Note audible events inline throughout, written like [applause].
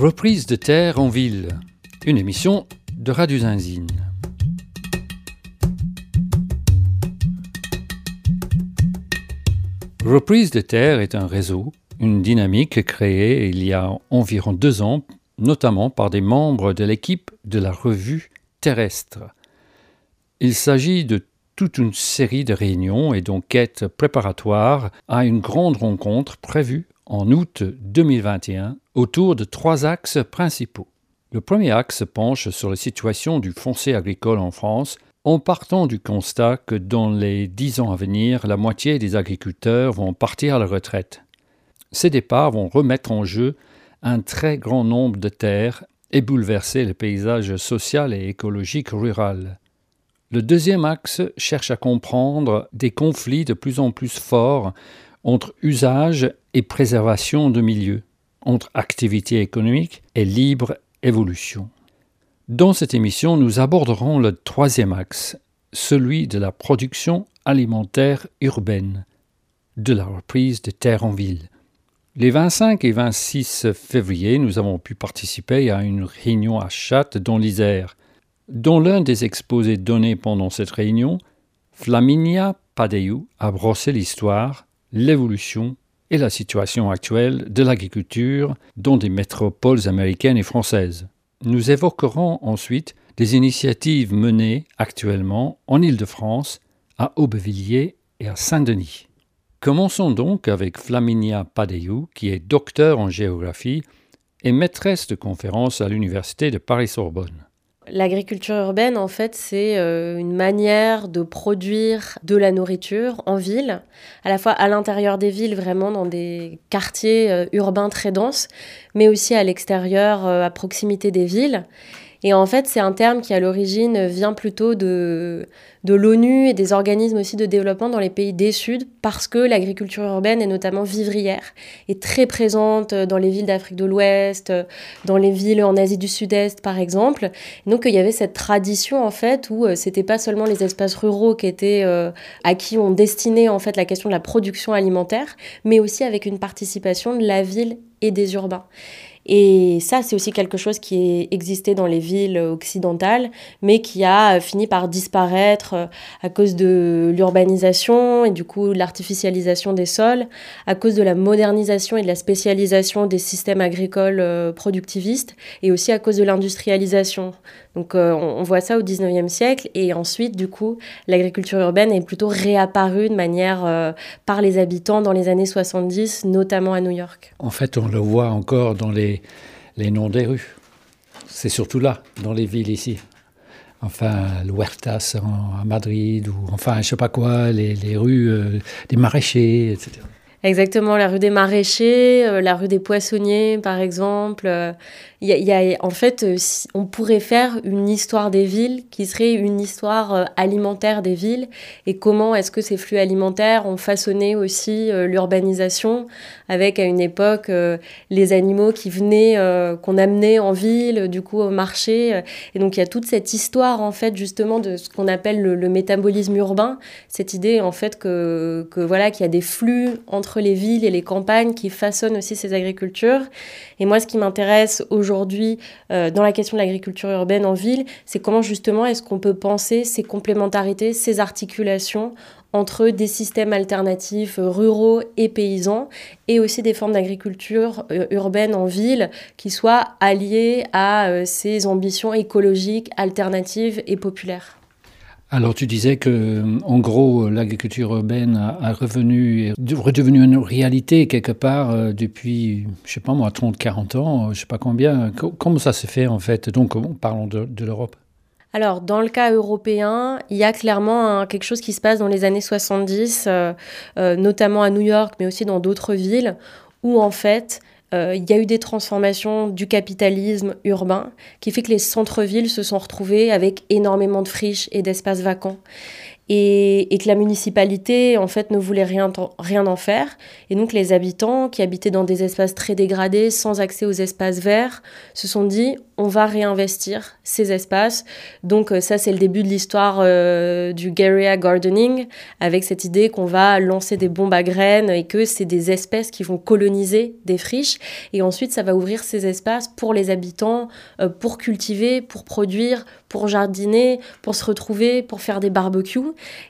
Reprise de terre en ville, une émission de Radio Zinzine. Reprise de terre est un réseau, une dynamique créée il y a environ deux ans, notamment par des membres de l'équipe de la revue Terrestre. Il s'agit de toute une série de réunions et d'enquêtes préparatoires à une grande rencontre prévue en août 2021 autour de trois axes principaux. Le premier axe penche sur la situation du foncier agricole en France en partant du constat que dans les dix ans à venir, la moitié des agriculteurs vont partir à la retraite. Ces départs vont remettre en jeu un très grand nombre de terres et bouleverser le paysage social et écologique rural. Le deuxième axe cherche à comprendre des conflits de plus en plus forts entre usage et préservation de milieux, entre activité économique et libre évolution. Dans cette émission, nous aborderons le troisième axe, celui de la production alimentaire urbaine, de la reprise des terres en ville. Les 25 et 26 février, nous avons pu participer à une réunion à Châtes dans l'Isère, dans l'un des exposés donnés pendant cette réunion, Flaminia Padeyou a brossé l'histoire, l'évolution et la situation actuelle de l'agriculture dans des métropoles américaines et françaises. Nous évoquerons ensuite des initiatives menées actuellement en Île-de-France, à Aubevilliers et à Saint-Denis. Commençons donc avec Flaminia Padeyou, qui est docteur en géographie et maîtresse de conférences à l'Université de Paris-Sorbonne. L'agriculture urbaine, en fait, c'est euh, une manière de produire de la nourriture en ville, à la fois à l'intérieur des villes, vraiment dans des quartiers euh, urbains très denses, mais aussi à l'extérieur, euh, à proximité des villes. Et en fait, c'est un terme qui, à l'origine, vient plutôt de, de l'ONU et des organismes aussi de développement dans les pays des Sud, parce que l'agriculture urbaine est notamment vivrière, et très présente dans les villes d'Afrique de l'Ouest, dans les villes en Asie du Sud-Est, par exemple. donc, il y avait cette tradition, en fait, où euh, c'était pas seulement les espaces ruraux qui étaient, euh, à qui on destinait, en fait, la question de la production alimentaire, mais aussi avec une participation de la ville et des urbains. Et ça, c'est aussi quelque chose qui existait dans les villes occidentales, mais qui a fini par disparaître euh, à cause de l'urbanisation et du coup l'artificialisation des sols, à cause de la modernisation et de la spécialisation des systèmes agricoles euh, productivistes, et aussi à cause de l'industrialisation. Donc euh, on, voit ça au 19e siècle, et ensuite, du coup, l'agriculture urbaine est plutôt réapparue de manière par les habitants dans les années 70, notamment à New York. En fait, on le voit encore dans les les, noms des rues. C'est surtout là, dans les villes ici. Enfin, l'Huertas à Madrid, ou enfin, je sais pas quoi, les, rues euh, des maraîchers, etc. Exactement, la rue des maraîchers, euh, la rue des poissonniers, par exemple. Il y, a, en fait, euh, on pourrait faire une histoire des villes qui serait une histoire euh, alimentaire des villes et comment est-ce que ces flux alimentaires ont façonné aussi euh, l'urbanisation avec à une époque les animaux qui venaient, qu'on amenait en ville, du coup au marché. Et donc il y a toute cette histoire en fait justement de ce qu'on appelle le, métabolisme urbain, cette idée en fait que, que voilà qu'il y a des flux entre les villes et les campagnes qui façonnent aussi ces agricultures. Et moi, ce qui m'intéresse aujourd'hui aujourd'hui euh, dans la question de l'agriculture urbaine en ville, c'est comment justement est-ce qu'on peut penser ces complémentarités, ces articulations entre des systèmes alternatifs euh, ruraux et paysans et aussi des formes d'agriculture euh, urbaine en ville qui soient alliées à ces ambitions écologiques, alternatives et populaires? Alors tu disais que, en gros, l'agriculture urbaine a, revenu, est redevenu une réalité quelque part euh, depuis, je sais pas moi, 30, 40 ans, je sais pas combien. Comment ça s'est fait en fait? Donc, parlons de, l'Europe. Alors, dans le cas européen, il y a clairement quelque chose qui se passe dans les années 70, euh, euh, notamment à New York, mais aussi dans d'autres villes, où en fait, euh, il y a eu des transformations du capitalisme urbain qui fait que les centres-villes se sont retrouvés avec énormément de friches et d'espaces vacants. Et, que la municipalité en fait ne voulait rien, rien en faire. Et donc les habitants qui habitaient dans des espaces très dégradés, sans accès aux espaces verts, se sont dit on va réinvestir ces espaces. Donc euh, ça c'est le début de l'histoire euh, du guerrilla gardening, avec cette idée qu'on va lancer des bombes à graines et que c'est des espèces qui vont coloniser des friches. Et ensuite ça va ouvrir ces espaces pour les habitants, euh, pour cultiver, pour produire, pour jardiner, pour se retrouver, pour faire des barbecues.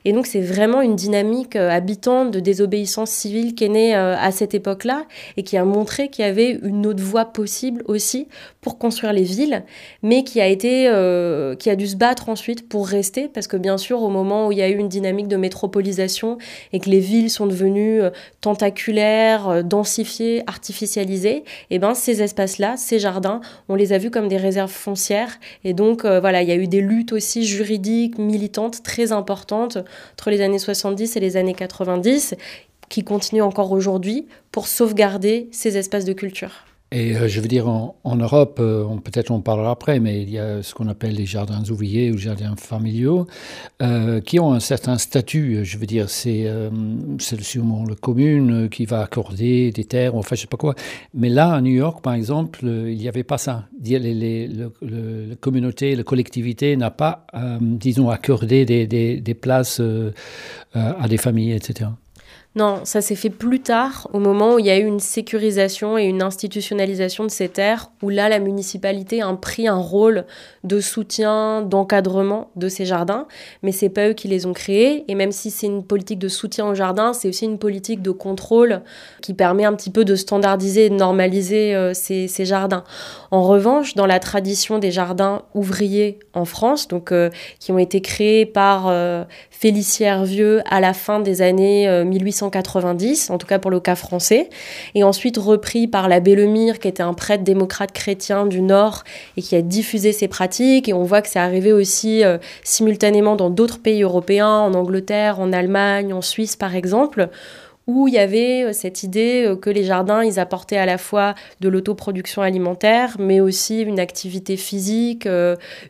Et donc c'est vraiment une dynamique euh, habitante de désobéissance civile qui est née euh, à cette époque-là et qui a montré qu'il y avait une autre voie possible aussi pour construire les villes, mais qui a été, euh, qui a dû se battre ensuite pour rester, parce que bien sûr au moment où il y a eu une dynamique de métropolisation et que les villes sont devenues tentaculaires, densifiées, artificialisées, et eh ben ces espaces-là, ces jardins, on les a vus comme des réserves foncières, et donc voilà il y a eu des luttes aussi juridiques, militantes très importantes entre les années 70 et les années 90 qui continuent encore aujourd'hui pour sauvegarder ces espaces de culture. Et euh, je veux dire, en, Europe, euh, peut-être on parlera après, mais il y a ce qu'on appelle les jardins ouvriers ou jardins familiaux, euh, qui ont un certain statut. Je veux dire, c'est sûrement la commune qui va accorder des terres, enfin je sais pas quoi. Mais là, à New York, par exemple, il n'y avait pas ça. Les, les, la communauté, la collectivité n'a pas, disons, accordé des places à des familles, etc. Non, ça s'est fait plus tard, au moment où il y a eu une sécurisation et une institutionnalisation de ces terres, où là, la municipalité a pris un rôle de soutien, d'encadrement de ces jardins, mais c'est pas eux qui les ont créés. Et même si c'est une politique de soutien aux jardins, c'est aussi une politique de contrôle qui permet un petit peu de standardiser et de normaliser euh, ces, jardins. En revanche, dans la tradition des jardins ouvriers en France, euh, qui ont été créés par euh, Félicien Vieux à la fin des années 1800 en tout cas pour le cas français, et ensuite repris par l'abbé Lemire, qui était un prêtre démocrate chrétien du Nord et qui a diffusé ces pratiques. Et on voit que c'est arrivé aussi euh, simultanément dans d'autres pays européens, en Angleterre, en Allemagne, en Suisse par exemple où il y avait euh, cette idée euh, que les jardins, ils apportaient à la fois de l'autoproduction alimentaire, mais aussi une activité physique,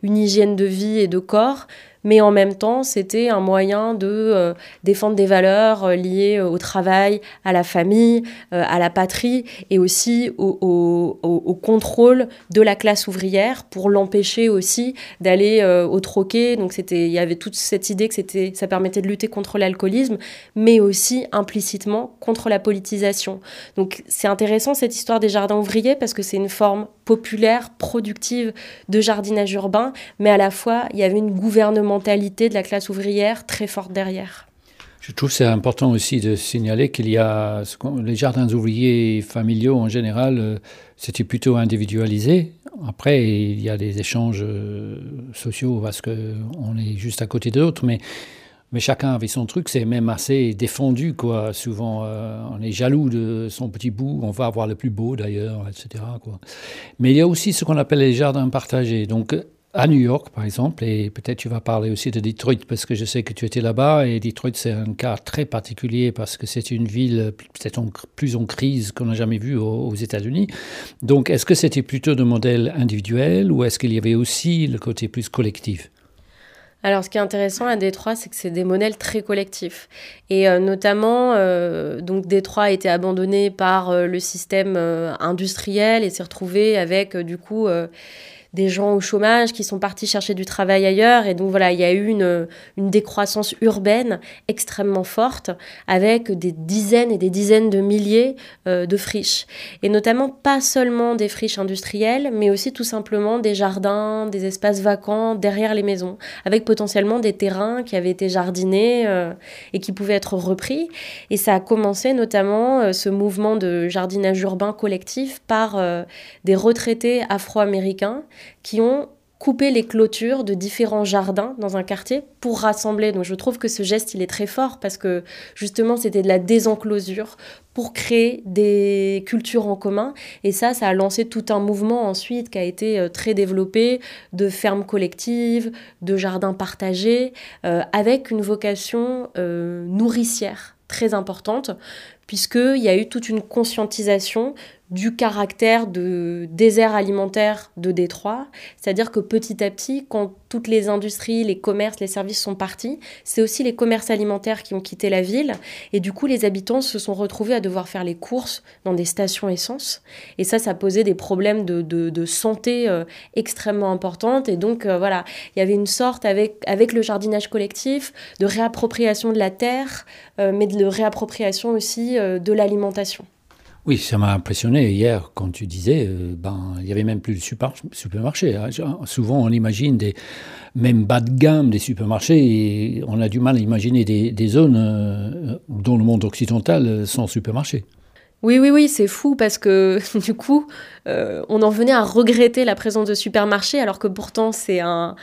une hygiène de vie et de corps, mais en même temps, c'était un moyen de euh, défendre des valeurs euh, liées euh, au travail, à la famille, à la patrie, et aussi au, contrôle de la classe ouvrière pour l'empêcher aussi d'aller au troquet. Donc c'était, il y avait toute cette idée que c'était, ça permettait de lutter contre l'alcoolisme, mais aussi implicitement contre la politisation. Donc c'est intéressant cette histoire des jardins ouvriers parce que c'est une forme populaire, productive de jardinage urbain, mais à la fois il y avait une gouvernement mentalité de la classe ouvrière très forte derrière. Je trouve c'est important aussi de signaler qu'il y a les jardins ouvriers familiaux en général, euh, c'était plutôt individualisé. Après, il y a des échanges euh, sociaux parce qu'on est juste à côté d'autres, mais mais chacun avait son truc, c'est même assez défendu, quoi. Souvent, euh, on est jaloux de son petit bout, on va avoir le plus beau d'ailleurs, etc. Quoi. Mais il y a aussi ce qu'on appelle les jardins partagés. Donc, à New York, par exemple, et peut-être tu vas parler aussi de Detroit, parce que je sais que tu étais là-bas, et Detroit, c'est un cas très particulier, parce que c'est une ville peut-être plus en crise qu'on n'a jamais vu aux, États-Unis. Donc, est-ce que c'était plutôt de modèle individuel, ou est-ce qu'il y avait aussi le côté plus collectif? Alors, ce qui est intéressant à Détroit, c'est que c'est des modèles très collectifs. Et euh, notamment, euh, donc Détroit a été abandonné par euh, le système industriel et s'est retrouvé avec, du coup, des gens au chômage qui sont partis chercher du travail ailleurs. Et donc voilà, il y a eu une, une décroissance urbaine extrêmement forte avec des dizaines et des dizaines de milliers euh, de friches. Et notamment pas seulement des friches industrielles, mais aussi tout simplement des jardins, des espaces vacants derrière les maisons, avec potentiellement des terrains qui avaient été jardinés euh, et qui pouvaient être repris. Et ça a commencé notamment euh, ce mouvement de jardinage urbain collectif par des retraités afro-américains qui ont coupé les clôtures de différents jardins dans un quartier pour rassembler. Donc je trouve que ce geste, il est très fort parce que justement, c'était de la désenclosure pour créer des cultures en commun. Et ça, ça a lancé tout un mouvement ensuite qui a été euh, très développé de fermes collectives, de jardins partagés, euh, avec une vocation euh, nourricière très importante, puisqu'il y a eu toute une conscientisation du caractère de désert alimentaire de Détroit. C'est-à-dire que petit à petit, quand toutes les industries, les commerces, les services sont partis, c'est aussi les commerces alimentaires qui ont quitté la ville. Et du coup, les habitants se sont retrouvés à devoir faire les courses dans des stations essence. Et ça, ça posait des problèmes de, de, santé euh, extrêmement importantes. Et donc, euh, voilà, il y avait une sorte, avec, avec le jardinage collectif, de réappropriation de la terre, euh, mais de réappropriation aussi de l'alimentation. Oui, ça m'a impressionné hier quand tu disais, euh, ben, il y avait même plus de supermarchés. Hein. Souvent, on imagine des, même bas de gamme des supermarchés, et on a du mal à imaginer des, des zones euh, dans le monde occidental euh, sans supermarché. Oui, oui, oui, c'est fou parce que [laughs] du coup, euh, on en venait à regretter la présence de supermarchés alors que pourtant c'est un,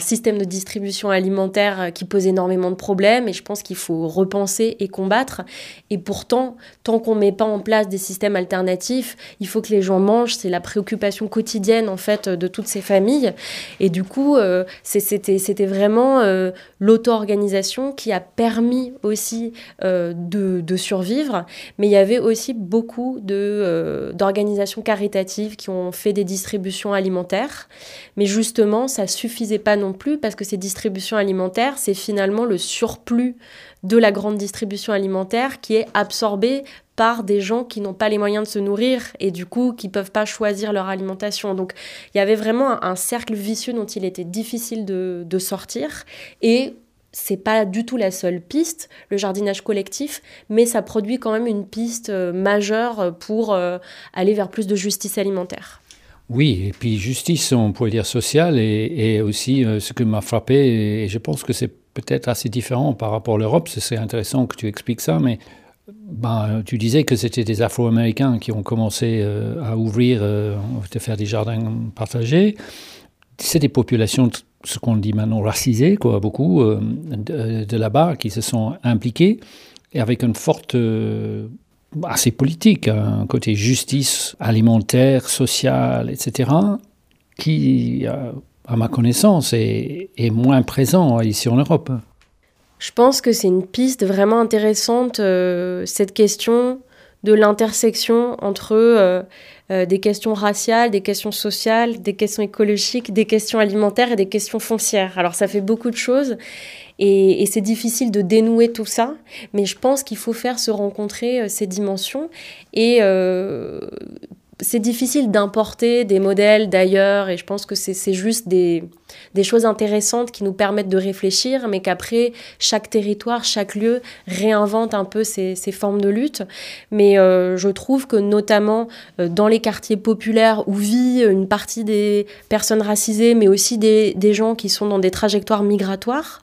système de distribution alimentaire qui pose énormément de problèmes et je pense qu'il faut repenser et combattre. Et pourtant, tant qu'on ne met pas en place des systèmes alternatifs, il faut que les gens mangent. C'est la préoccupation quotidienne en fait de toutes ces familles. Et du coup, euh, c'était vraiment euh, l'auto-organisation qui a permis aussi de, de, survivre. Mais il y avait aussi beaucoup euh, d'organisations caritatives qui ont fait des distributions alimentaires. Mais justement, ça suffisait pas non plus parce que ces distributions alimentaires, c'est finalement le surplus de la grande distribution alimentaire qui est absorbé par des gens qui n'ont pas les moyens de se nourrir et du coup qui peuvent pas choisir leur alimentation. Donc il y avait vraiment un, cercle vicieux dont il était difficile de, de sortir et c'est pas du tout la seule piste, le jardinage collectif, mais ça produit quand même une piste euh, majeure pour euh, aller vers plus de justice alimentaire. Oui, et puis justice, on pourrait dire sociale, et, aussi euh, ce que m'a frappé, et je pense que c'est peut-être assez différent par rapport à l'Europe, ce serait intéressant que tu expliques ça, mais ben, tu disais que c'était des Afro-Américains qui ont commencé à ouvrir, à faire des jardins partagés. C'est des populations ce qu'on dit maintenant racisés, quoi, beaucoup euh, de, là-bas qui se sont impliqués et avec une forte euh, assez politique, hein, un côté justice alimentaire, sociale, etc., qui, euh, à ma connaissance, est, moins présent ici en Europe. Je pense que c'est une piste vraiment intéressante, cette question de l'intersection entre euh, des questions raciales, des questions sociales, des questions écologiques, des questions alimentaires et des questions foncières. Alors ça fait beaucoup de choses et, c'est difficile de dénouer tout ça, mais je pense qu'il faut faire se rencontrer euh, ces dimensions et euh, c'est difficile d'importer des modèles d'ailleurs et je pense que c'est juste des, choses intéressantes qui nous permettent de réfléchir, mais qu'après, chaque territoire, chaque lieu réinvente un peu ces, formes de lutte. Mais euh, je trouve que notamment euh, dans les quartiers populaires où vit une partie des personnes racisées, mais aussi des gens qui sont dans des trajectoires migratoires,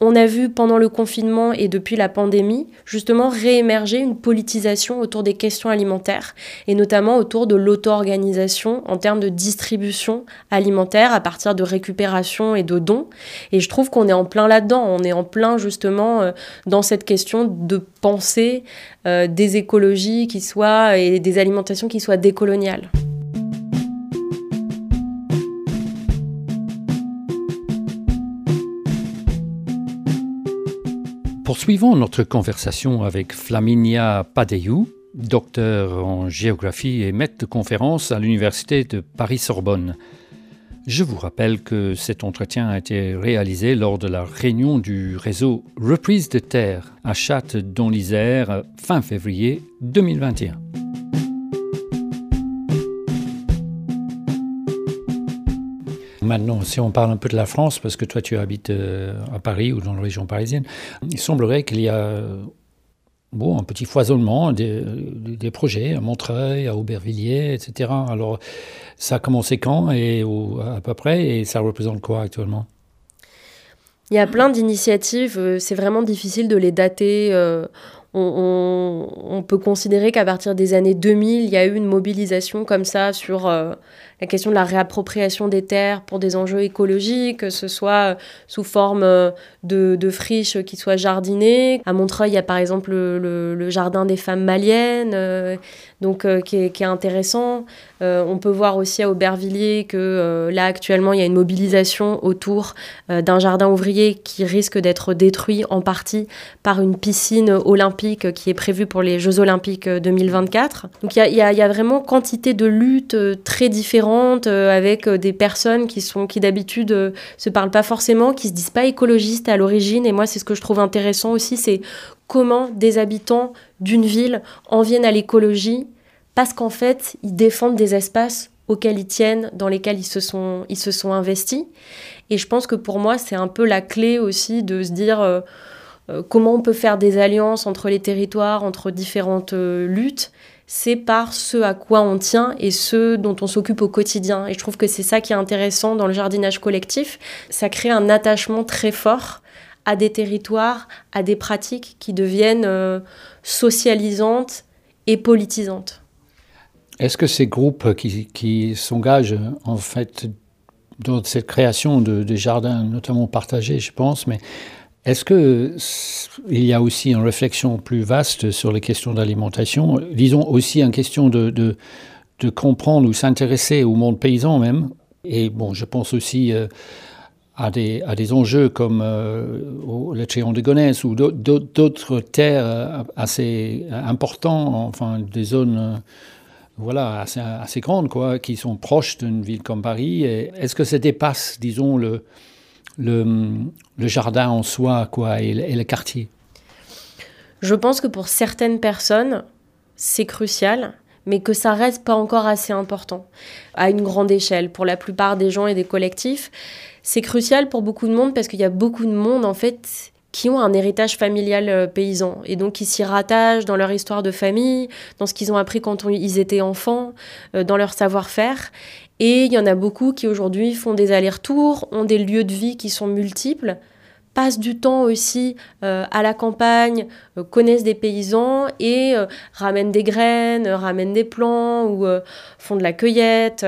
on a vu pendant le confinement et depuis la pandémie justement réémerger une politisation autour des questions alimentaires et notamment autour de l'auto-organisation en termes de distribution alimentaire à partir de récupération et de dons. Et je trouve qu'on est en plein là-dedans, on est en plein justement euh, dans cette question de penser euh, des écologies qui soient et des alimentations qui soient décoloniales. Poursuivons notre conversation avec Flaminia Padeyou, docteur en géographie et maître de conférence à l'Université de Paris-Sorbonne. Je vous rappelle que cet entretien a été réalisé lors de la réunion du réseau Reprise de Terre à Châtes dans l'Isère fin février 2021. Maintenant, si on parle un peu de la France, parce que toi tu habites euh, à Paris ou dans la région parisienne, il semblerait qu'il y a bon, un petit foisonnement des, projets à Montreuil, à Aubervilliers, etc. Alors, ça a commencé quand et à peu près et ça représente quoi actuellement? Il y a plein d'initiatives, euh, c'est vraiment difficile de les dater. Euh, on, peut considérer qu'à partir des années 2000, il y a eu une mobilisation comme ça sur la question de la réappropriation des terres pour des enjeux écologiques, que ce soit sous forme euh, de, friches qui soient jardinées. À Montreuil, il y a par exemple le, jardin des femmes maliennes, euh, donc euh, qui, est, intéressant. on peut voir aussi à Aubervilliers que là actuellement, il y a une mobilisation autour d'un jardin ouvrier qui risque d'être détruit en partie par une piscine olympique qui est prévu pour les Jeux olympiques 2024. Donc il y, a, vraiment quantité de luttes très différentes avec des personnes qui sont qui d'habitude se parlent pas forcément, qui se disent pas écologistes à l'origine. Et moi, c'est ce que je trouve intéressant aussi, c'est comment des habitants d'une ville en viennent à l'écologie parce qu'en fait, ils défendent des espaces auxquels ils tiennent, dans lesquels ils se sont, ils se sont investis. Et je pense que pour moi, c'est un peu la clé aussi de se dire euh, euh, comment on peut faire des alliances entre les territoires, entre différentes euh, luttes. C'est par ce à quoi on tient et ce dont on s'occupe au quotidien. Et je trouve que c'est ça qui est intéressant dans le jardinage collectif. Ça crée un attachement très fort à des territoires, à des pratiques qui deviennent socialisantes et politisantes. Est-ce que ces groupes qui, s'engagent en fait dans cette création de, jardins, notamment partagés, je pense, mais est-ce qu'il y a aussi une réflexion plus vaste sur les questions d'alimentation? Disons aussi une question de, comprendre ou s'intéresser au monde paysan même. Et bon, je pense aussi euh, à, des, enjeux comme euh, le Tréon de Gonesse ou d'autres terres euh, assez importants, enfin des zones voilà, assez, assez grandes, quoi, qui sont proches d'une ville comme Paris. Est-ce que ça dépasse, disons, le, le, jardin en soi quoi, et, le, quartier Je pense que pour certaines personnes, c'est crucial mais que ça reste pas encore assez important à une grande échelle. Pour la plupart des gens et des collectifs, c'est crucial pour beaucoup de monde parce qu'il y a beaucoup de monde en fait qui ont un héritage familial euh, paysan et donc qui s'y rattachent dans leur histoire de famille, dans ce qu'ils ont appris quand ils étaient enfants, euh, dans leur savoir-faire. Et il y en a beaucoup qui aujourd'hui font des allers-retours, ont des lieux de vie qui sont multiples, passent du temps aussi euh, à la campagne, connaissent des paysans et ramènent des graines, ramènent des plants ou font de la cueillette.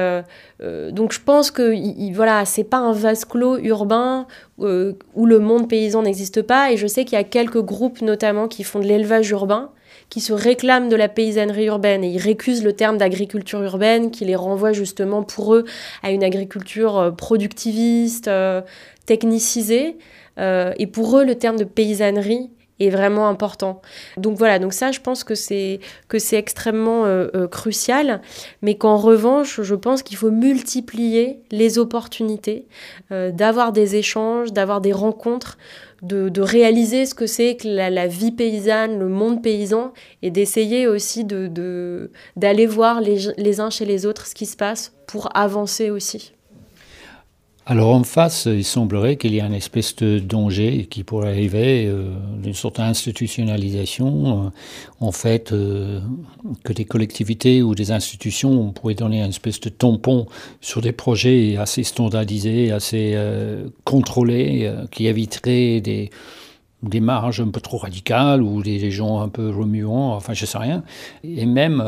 donc je pense que voilà, c'est pas un vase clos urbain euh, où le monde paysan n'existe pas. Et je sais qu'il y a quelques groupes notamment qui font de l'élevage urbain, qui se réclament de la paysannerie urbaine et ils récusent le terme d'agriculture urbaine qui les renvoie justement pour eux à une agriculture euh, productiviste, euh, technicisée. et pour eux, le terme de paysannerie est vraiment important. Donc voilà, donc ça, je pense que c'est que c'est extrêmement euh, euh, crucial, mais qu'en revanche, je pense qu'il faut multiplier les opportunités euh, d'avoir des échanges, d'avoir des rencontres. De, réaliser ce que c'est que la, vie paysanne, le monde paysan, et d'essayer aussi de, d'aller voir les uns chez les autres ce qui se passe pour avancer aussi. Alors en face, il semblerait qu'il y ait une espèce de danger qui pourrait arriver, euh, d'une sorte d'institutionnalisation, euh, en fait, euh, que des collectivités ou des institutions pourraient donner une espèce de tampon sur des projets assez standardisés, assez contrôlés, qui éviteraient des, des marges un peu trop radicales ou des, gens un peu remuants, enfin je sais rien. Et même,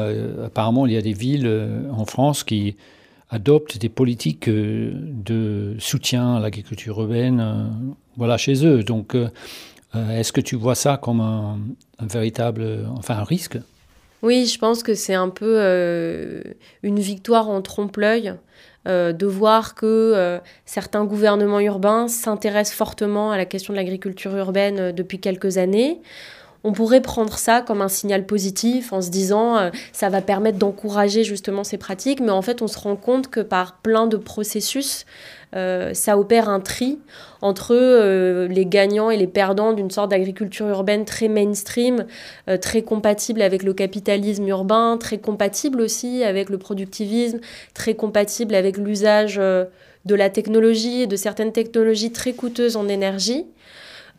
apparemment, il y a des villes en France qui adoptent des politiques euh, de soutien à l'agriculture urbaine euh, voilà, chez eux. Donc, euh, est-ce que tu vois ça comme un, véritable, risque? Oui, je pense que c'est un peu une victoire en trompe-l'œil. de voir que certains gouvernements urbains s'intéressent fortement à la question de l'agriculture urbaine depuis quelques années on pourrait prendre ça comme un signal positif en se disant euh, ça va permettre d'encourager justement ces pratiques, mais en fait on se rend compte que par plein de processus, euh, ça opère un tri entre euh, les gagnants et les perdants d'une sorte d'agriculture urbaine très mainstream, très compatible avec le capitalisme urbain, très compatible aussi avec le productivisme, très compatible avec l'usage de la technologie et de certaines technologies très coûteuses en énergie.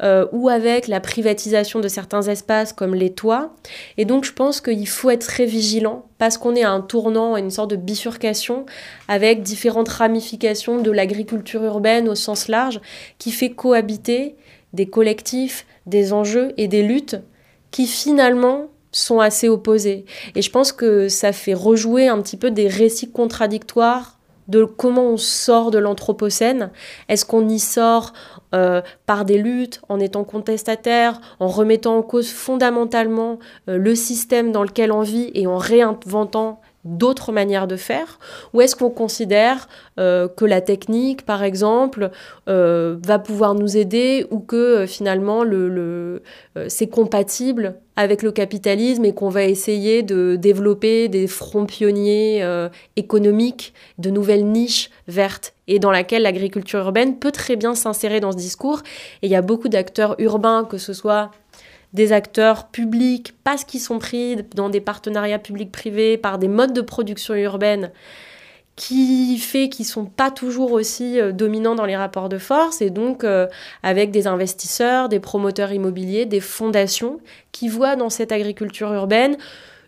Euh, ou avec la privatisation de certains espaces comme les toits. Et donc je pense qu'il faut être très vigilant parce qu'on est à un tournant, à une sorte de bifurcation avec différentes ramifications de l'agriculture urbaine au sens large qui fait cohabiter des collectifs, des enjeux et des luttes qui finalement sont assez opposés. Et je pense que ça fait rejouer un petit peu des récits contradictoires de comment on sort de l'Anthropocène. Est-ce qu'on y sort euh, par des luttes, en étant contestataire, en remettant en cause fondamentalement euh, le système dans lequel on vit et en réinventant d'autres manières de faire? Ou est-ce qu'on considère euh, que la technique, par exemple, va pouvoir nous aider ou que finalement le, c'est compatible avec le capitalisme et qu'on va essayer de développer des fronts pionniers économiques, de nouvelles niches vertes et dans laquelle l'agriculture urbaine peut très bien s'insérer dans ce discours. Et il y a beaucoup d'acteurs urbains, que ce soit des acteurs publics parce qu'ils sont pris dans des partenariats publics-privés par des modes de production urbaine qui fait qu'ils sont pas toujours aussi euh, dominants dans les rapports de force et donc euh, avec des investisseurs, des promoteurs immobiliers, des fondations qui voient dans cette agriculture urbaine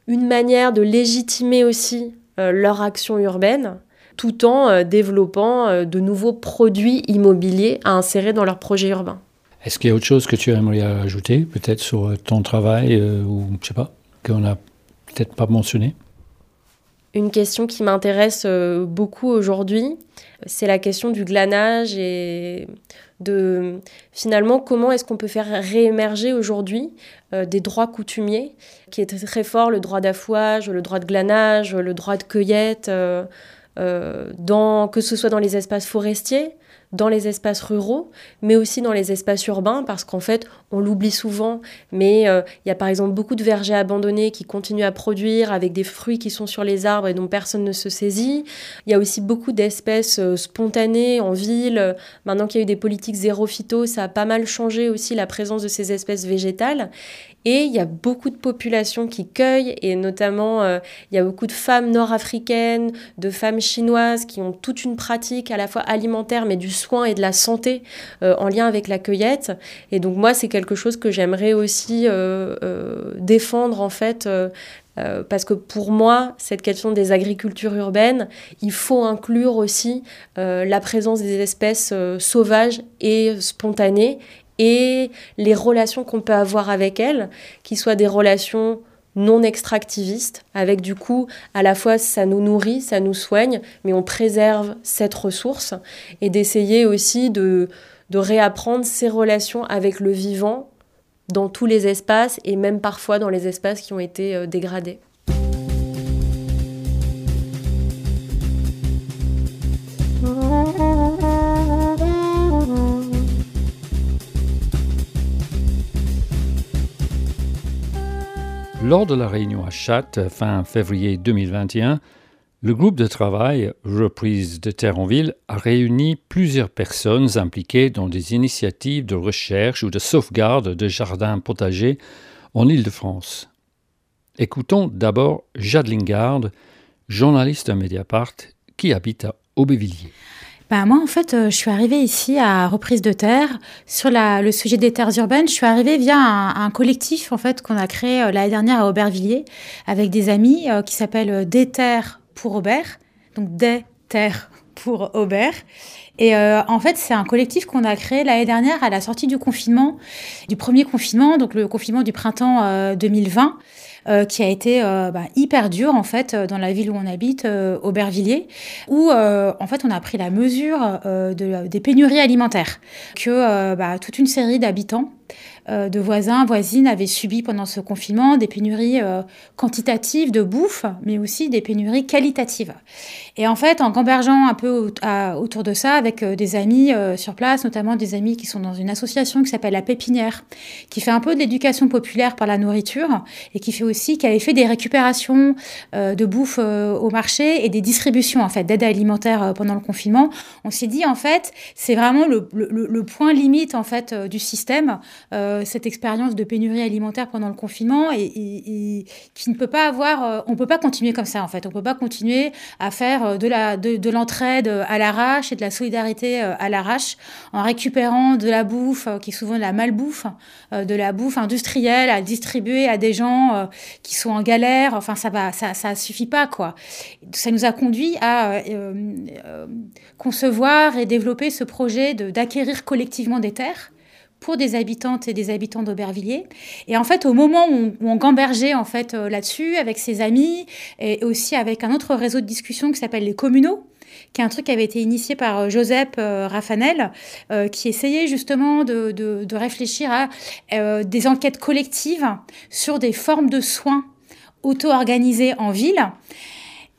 une manière de légitimer aussi euh, leur action urbaine tout en développant de nouveaux produits immobiliers à insérer dans leurs projets urbains. Est-ce qu'il y a autre chose que tu aimerais ajouter, peut-être sur ton travail, ou je sais pas, qu'on n'a peut-être pas mentionné? Une question qui m'intéresse euh, beaucoup aujourd'hui, c'est la question du glanage et de finalement comment est-ce qu'on peut faire réémerger aujourd'hui des droits coutumiers, qui est très fort, le droit d'affouage, le droit de glanage, le droit de cueillette, dans, que ce soit dans les espaces forestiers, dans les espaces ruraux, mais aussi dans les espaces urbains, parce qu'en fait, on l'oublie souvent, mais euh, il y a par exemple beaucoup de vergers abandonnés qui continuent à produire avec des fruits qui sont sur les arbres et dont personne ne se saisit. Il y a aussi beaucoup d'espèces euh, spontanées en ville. Maintenant qu'il y a eu des politiques zéro phyto, ça a pas mal changé aussi la présence de ces espèces végétales. Et il y a beaucoup de populations qui cueillent, et notamment euh, il y a beaucoup de femmes nord-africaines, de femmes chinoises qui ont toute une pratique à la fois alimentaire, mais du soin et de la santé euh, en lien avec la cueillette. Et donc moi, c'est quelque chose que j'aimerais aussi euh, défendre en fait. parce que pour moi, cette question des agricultures urbaines, il faut inclure aussi la présence des espèces sauvages et spontanées et les relations qu'on peut avoir avec elles, qui soient des relations non extractivistes, avec du coup, à la fois ça nous nourrit, ça nous soigne, mais on préserve cette ressource, et d'essayer aussi de, de réapprendre ces relations avec le vivant dans tous les espaces, et même parfois dans les espaces qui ont été euh, dégradés. Lors de la réunion à Chatte, fin février 2021, le groupe de travail Reprise de Terre en Ville a réuni plusieurs personnes impliquées dans des initiatives de recherche ou de sauvegarde de jardins potagers en Île-de-France. Écoutons d'abord Jade Lingard, journaliste à Mediapart, qui habite à Aubervilliers. Bah, moi, en fait, euh, je suis arrivée ici à Reprise de Terre sur le sujet des terres urbaines. Je suis arrivée via un, collectif en fait qu'on a créé euh, l'année dernière à Aubervilliers avec des amis euh, qui s'appelle Des terres pour Aubert, donc des terres pour Aubert. Et en fait, c'est un collectif qu'on a créé l'année dernière à la sortie du confinement, du premier confinement, donc le confinement du printemps 2020. Euh, qui a été euh, bah, hyper dur en fait euh, dans la ville où on habite, Aubervilliers, où en fait on a pris la mesure de, des pénuries alimentaires que bah, toute une série d'habitants de voisins, voisines avaient subi pendant ce confinement des pénuries quantitatives de bouffe, mais aussi des pénuries qualitatives. Et en fait, en gambergeant un peu autour de ça avec des amis sur place, notamment des amis qui sont dans une association qui s'appelle La Pépinière, qui fait un peu de l'éducation populaire par la nourriture et qui fait aussi, qui avait fait des récupérations de bouffe au marché et des distributions en fait d'aide alimentaire pendant le confinement. On s'est dit en fait, c'est vraiment le, point limite en fait du système. Euh, cette expérience de pénurie alimentaire pendant le confinement et, qui ne peut pas avoir, euh, on peut pas continuer comme ça en fait. On peut pas continuer à faire euh, de de, l'entraide à l'arrache et de la solidarité à l'arrache en récupérant de la bouffe qui est souvent de la malbouffe, de la bouffe industrielle à distribuer à des gens qui sont en galère. Enfin ça va, ça ça suffit pas quoi. Ça nous a conduit à concevoir et développer ce projet d'acquérir collectivement des terres pour des habitantes et des habitants d'Aubervilliers. Et en fait, au moment où on, gambergeait en fait euh, là-dessus avec ses amis et aussi avec un autre réseau de discussion qui s'appelle les communaux, qui est un truc qui avait été initié par euh, Joseph euh, Raffanel, qui essayait justement de, de réfléchir à des enquêtes collectives sur des formes de soins auto-organisées en ville.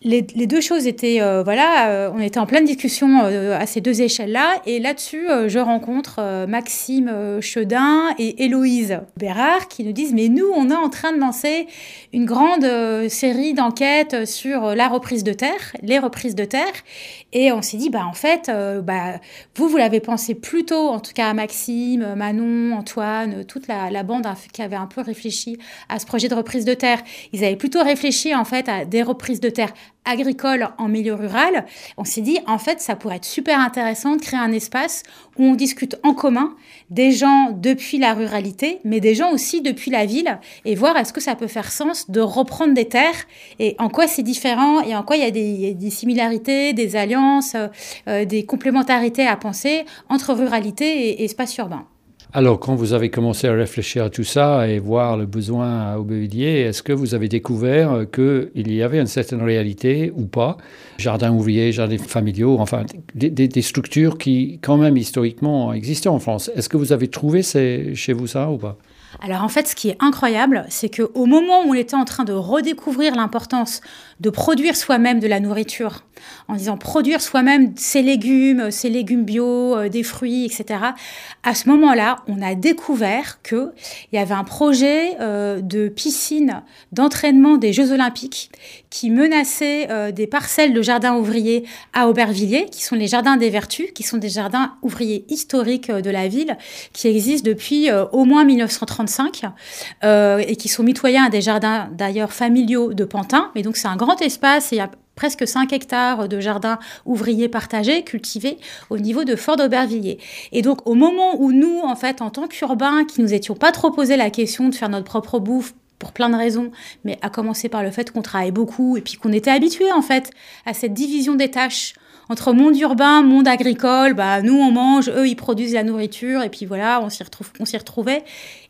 Les, deux choses étaient, euh, voilà, euh, on était en pleine discussion euh, à ces deux échelles-là. Et là-dessus, je rencontre Maxime Chedin et Héloïse Bérard qui nous disent, mais nous, on est en train de lancer une grande série d'enquêtes sur la reprise de terre, les reprises de terre. Et on s'est dit, bah, en fait, bah, vous, vous l'avez pensé plus tôt, en tout cas à Maxime, Manon, Antoine, toute la, la bande qui avait un peu réfléchi à ce projet de reprise de terre. Ils avaient plutôt réfléchi, en fait, à des reprises de terre agricole en milieu rural, on s'est dit, en fait, ça pourrait être super intéressant de créer un espace où on discute en commun des gens depuis la ruralité, mais des gens aussi depuis la ville, et voir est-ce que ça peut faire sens de reprendre des terres, et en quoi c'est différent, et en quoi il y a des, similarités, des alliances, euh, des complémentarités à penser entre ruralité et espace urbain. Alors, quand vous avez commencé à réfléchir à tout ça et voir le besoin à Aubervilliers, est-ce que vous avez découvert qu'il y avait une certaine réalité ou pas? Jardins ouvriers, jardins familiaux, enfin, des, structures qui, quand même, historiquement, existaient en France. Est-ce que vous avez trouvé chez vous ça ou pas? Alors en fait, ce qui est incroyable, c'est qu'au moment où on était en train de redécouvrir l'importance de produire soi-même de la nourriture, en disant produire soi-même ses légumes, ses légumes bio, euh, des fruits, etc. À ce moment-là, on a découvert qu'il y avait un projet euh, de piscine d'entraînement des Jeux Olympiques qui menaçait euh, des parcelles de jardins ouvriers à Aubervilliers, qui sont les jardins des Vertus, qui sont des jardins ouvriers historiques de la ville, qui existent depuis au moins 1935 et qui sont mitoyens à des jardins d'ailleurs familiaux de Pantin. Mais donc c'est un grand espace et il y a presque 5 hectares de jardins ouvriers partagés, cultivés au niveau de Fort d'Aubervilliers. Et donc, au moment où nous, en fait, en tant qu'urbains, qui nous étions pas trop posé la question de faire notre propre bouffe pour plein de raisons, mais à commencer par le fait qu'on travaille beaucoup et puis qu'on était habitué en fait à cette division des tâches entre monde urbain, monde agricole, bah nous on mange, eux ils produisent la nourriture et puis voilà, on s'y retrouve, on s'y retrouvait.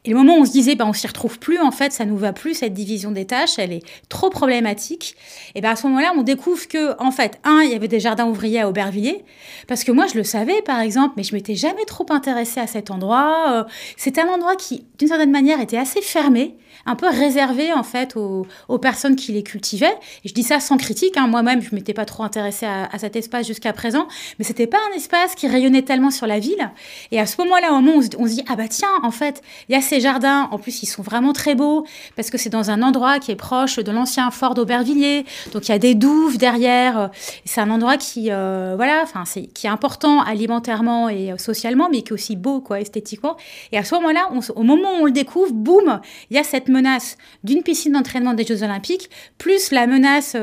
Et le moment où on se disait, bah, on s'y retrouve plus, en fait, ça nous va plus, cette division des tâches, elle est trop problématique. Et ben, à ce moment-là, on découvre que, en fait, un, il y avait des jardins ouvriers à Aubervilliers, parce que moi, je le savais, par exemple, mais je m'étais jamais trop intéressée à cet endroit. Euh, c'était un endroit qui, d'une certaine manière, était assez fermé, un peu réservé, en fait, aux, personnes qui les cultivaient. Et je dis ça sans critique, hein. moi-même, je m'étais pas trop intéressée à, cet espace jusqu'à présent, mais c'était pas un espace qui rayonnait tellement sur la ville. Et à ce moment-là, on se dit, ah bah tiens, en fait, il y a ces jardins, en plus, ils sont vraiment très beaux parce que c'est dans un endroit qui est proche de l'ancien fort d'Aubervilliers. Donc, il y a des douves derrière. C'est un endroit qui, euh, voilà, enfin, c'est qui est important alimentairement et euh, socialement, mais qui est aussi beau, quoi, esthétiquement. Et à ce moment-là, au moment où on le découvre, boum, il y a cette menace d'une piscine d'entraînement des Jeux Olympiques, plus la menace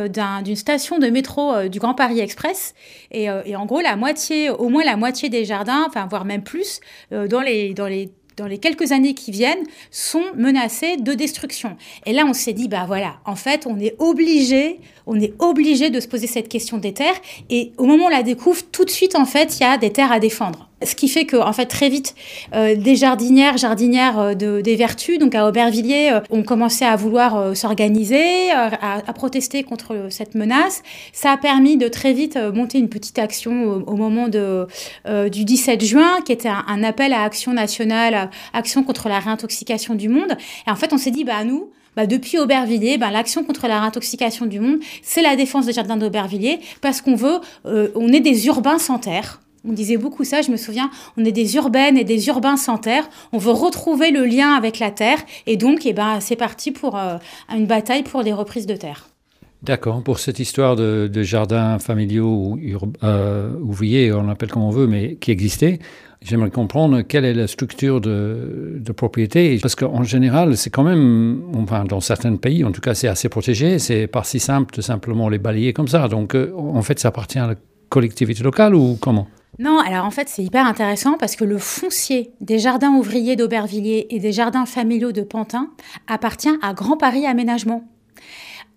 d'une station de métro euh, du Grand Paris Express. Et, et, en gros, la moitié, au moins la moitié des jardins, enfin, voire même plus, dans les, dans les dans les quelques années qui viennent, sont menacés de destruction. Et là, on s'est dit, bah voilà, en fait, on est obligé, on est obligé de se poser cette question des terres. Et au moment où on la découvre, tout de suite, en fait, il y a des terres à défendre. Ce qui fait que, en fait, très vite, euh, des jardinières, jardinières euh, de, des Vertus, donc à Aubervilliers, euh, ont commencé à vouloir s'organiser, à, protester contre cette menace. Ça a permis de très vite monter une petite action au, moment du 17 juin, qui était un, appel à action nationale, action contre la réintoxication du monde. Et en fait, on s'est dit, bah nous, bah, depuis Aubervilliers, bah, l'action contre la réintoxication du monde, c'est la défense des jardins d'Aubervilliers, parce qu'on veut, on est des urbains sans terre. On disait beaucoup ça, je me souviens, on est des urbaines et des urbains sans terre, on veut retrouver le lien avec la terre, et donc eh ben, c'est parti pour euh, une bataille pour les reprises de terre. D'accord, pour cette histoire de, jardins familiaux ou euh, ouvriers, on l'appelle comme on veut, mais qui existait, j'aimerais comprendre quelle est la structure de, propriété, parce qu'en général, c'est quand même, enfin, dans certains pays, en tout cas, c'est assez protégé, c'est pas si simple de simplement les balayer comme ça. Donc, euh, en fait, ça appartient à la collectivité locale ou comment? Non, alors en fait, c'est hyper intéressant parce que le foncier des jardins ouvriers d'Aubervilliers et des jardins familiaux de Pantin appartient à Grand Paris Aménagement.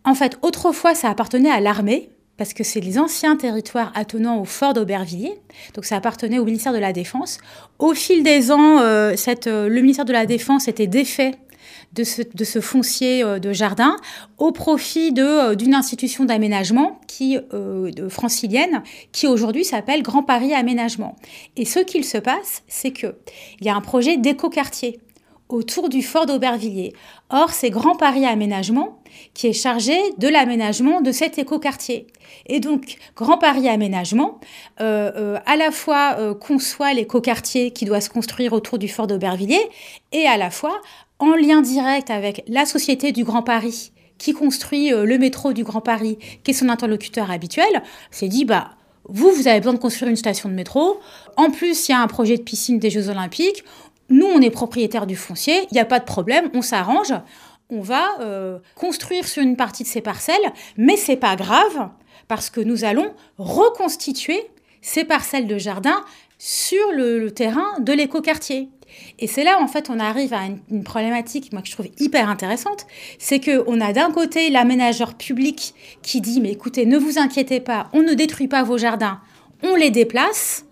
En fait, autrefois, ça appartenait à l'armée, parce que c'est les anciens territoires attenant au fort d'Aubervilliers, donc ça appartenait au ministère de la Défense. Au fil des ans, euh, euh, le ministère de la Défense était défait de ce, foncier euh, de jardin au profit euh, d'une institution d'aménagement qui euh, francilienne qui aujourd'hui s'appelle Grand Paris Aménagement. Et ce qu'il se passe, c'est que il y a un projet d'écoquartier autour du fort d'Aubervilliers. Or, c'est Grand Paris Aménagement qui est chargé de l'aménagement de cet écoquartier. Et donc, Grand Paris Aménagement, à la fois euh, conçoit l'écoquartier qui doit se construire autour du fort d'Aubervilliers, et à la fois en lien direct avec la Société du Grand Paris qui construit le métro du Grand Paris, qui est son interlocuteur habituel, s'est dit, bah, vous, vous avez besoin de construire une station de métro. En plus, il y a un projet de piscine des Jeux Olympiques. Nous, on est propriétaire du foncier, il n'y a pas de problème, on s'arrange. On va euh, construire sur une partie de ces parcelles, mais c'est pas grave parce que nous allons reconstituer ces parcelles de jardin sur le, terrain de l'écoquartier. Et c'est là, en fait, on arrive à une, problématique, moi, que je trouve hyper intéressante. C'est qu'on a d'un côté l'aménageur public qui dit, mais écoutez, ne vous inquiétez pas, on ne détruit pas vos jardins, on les déplace.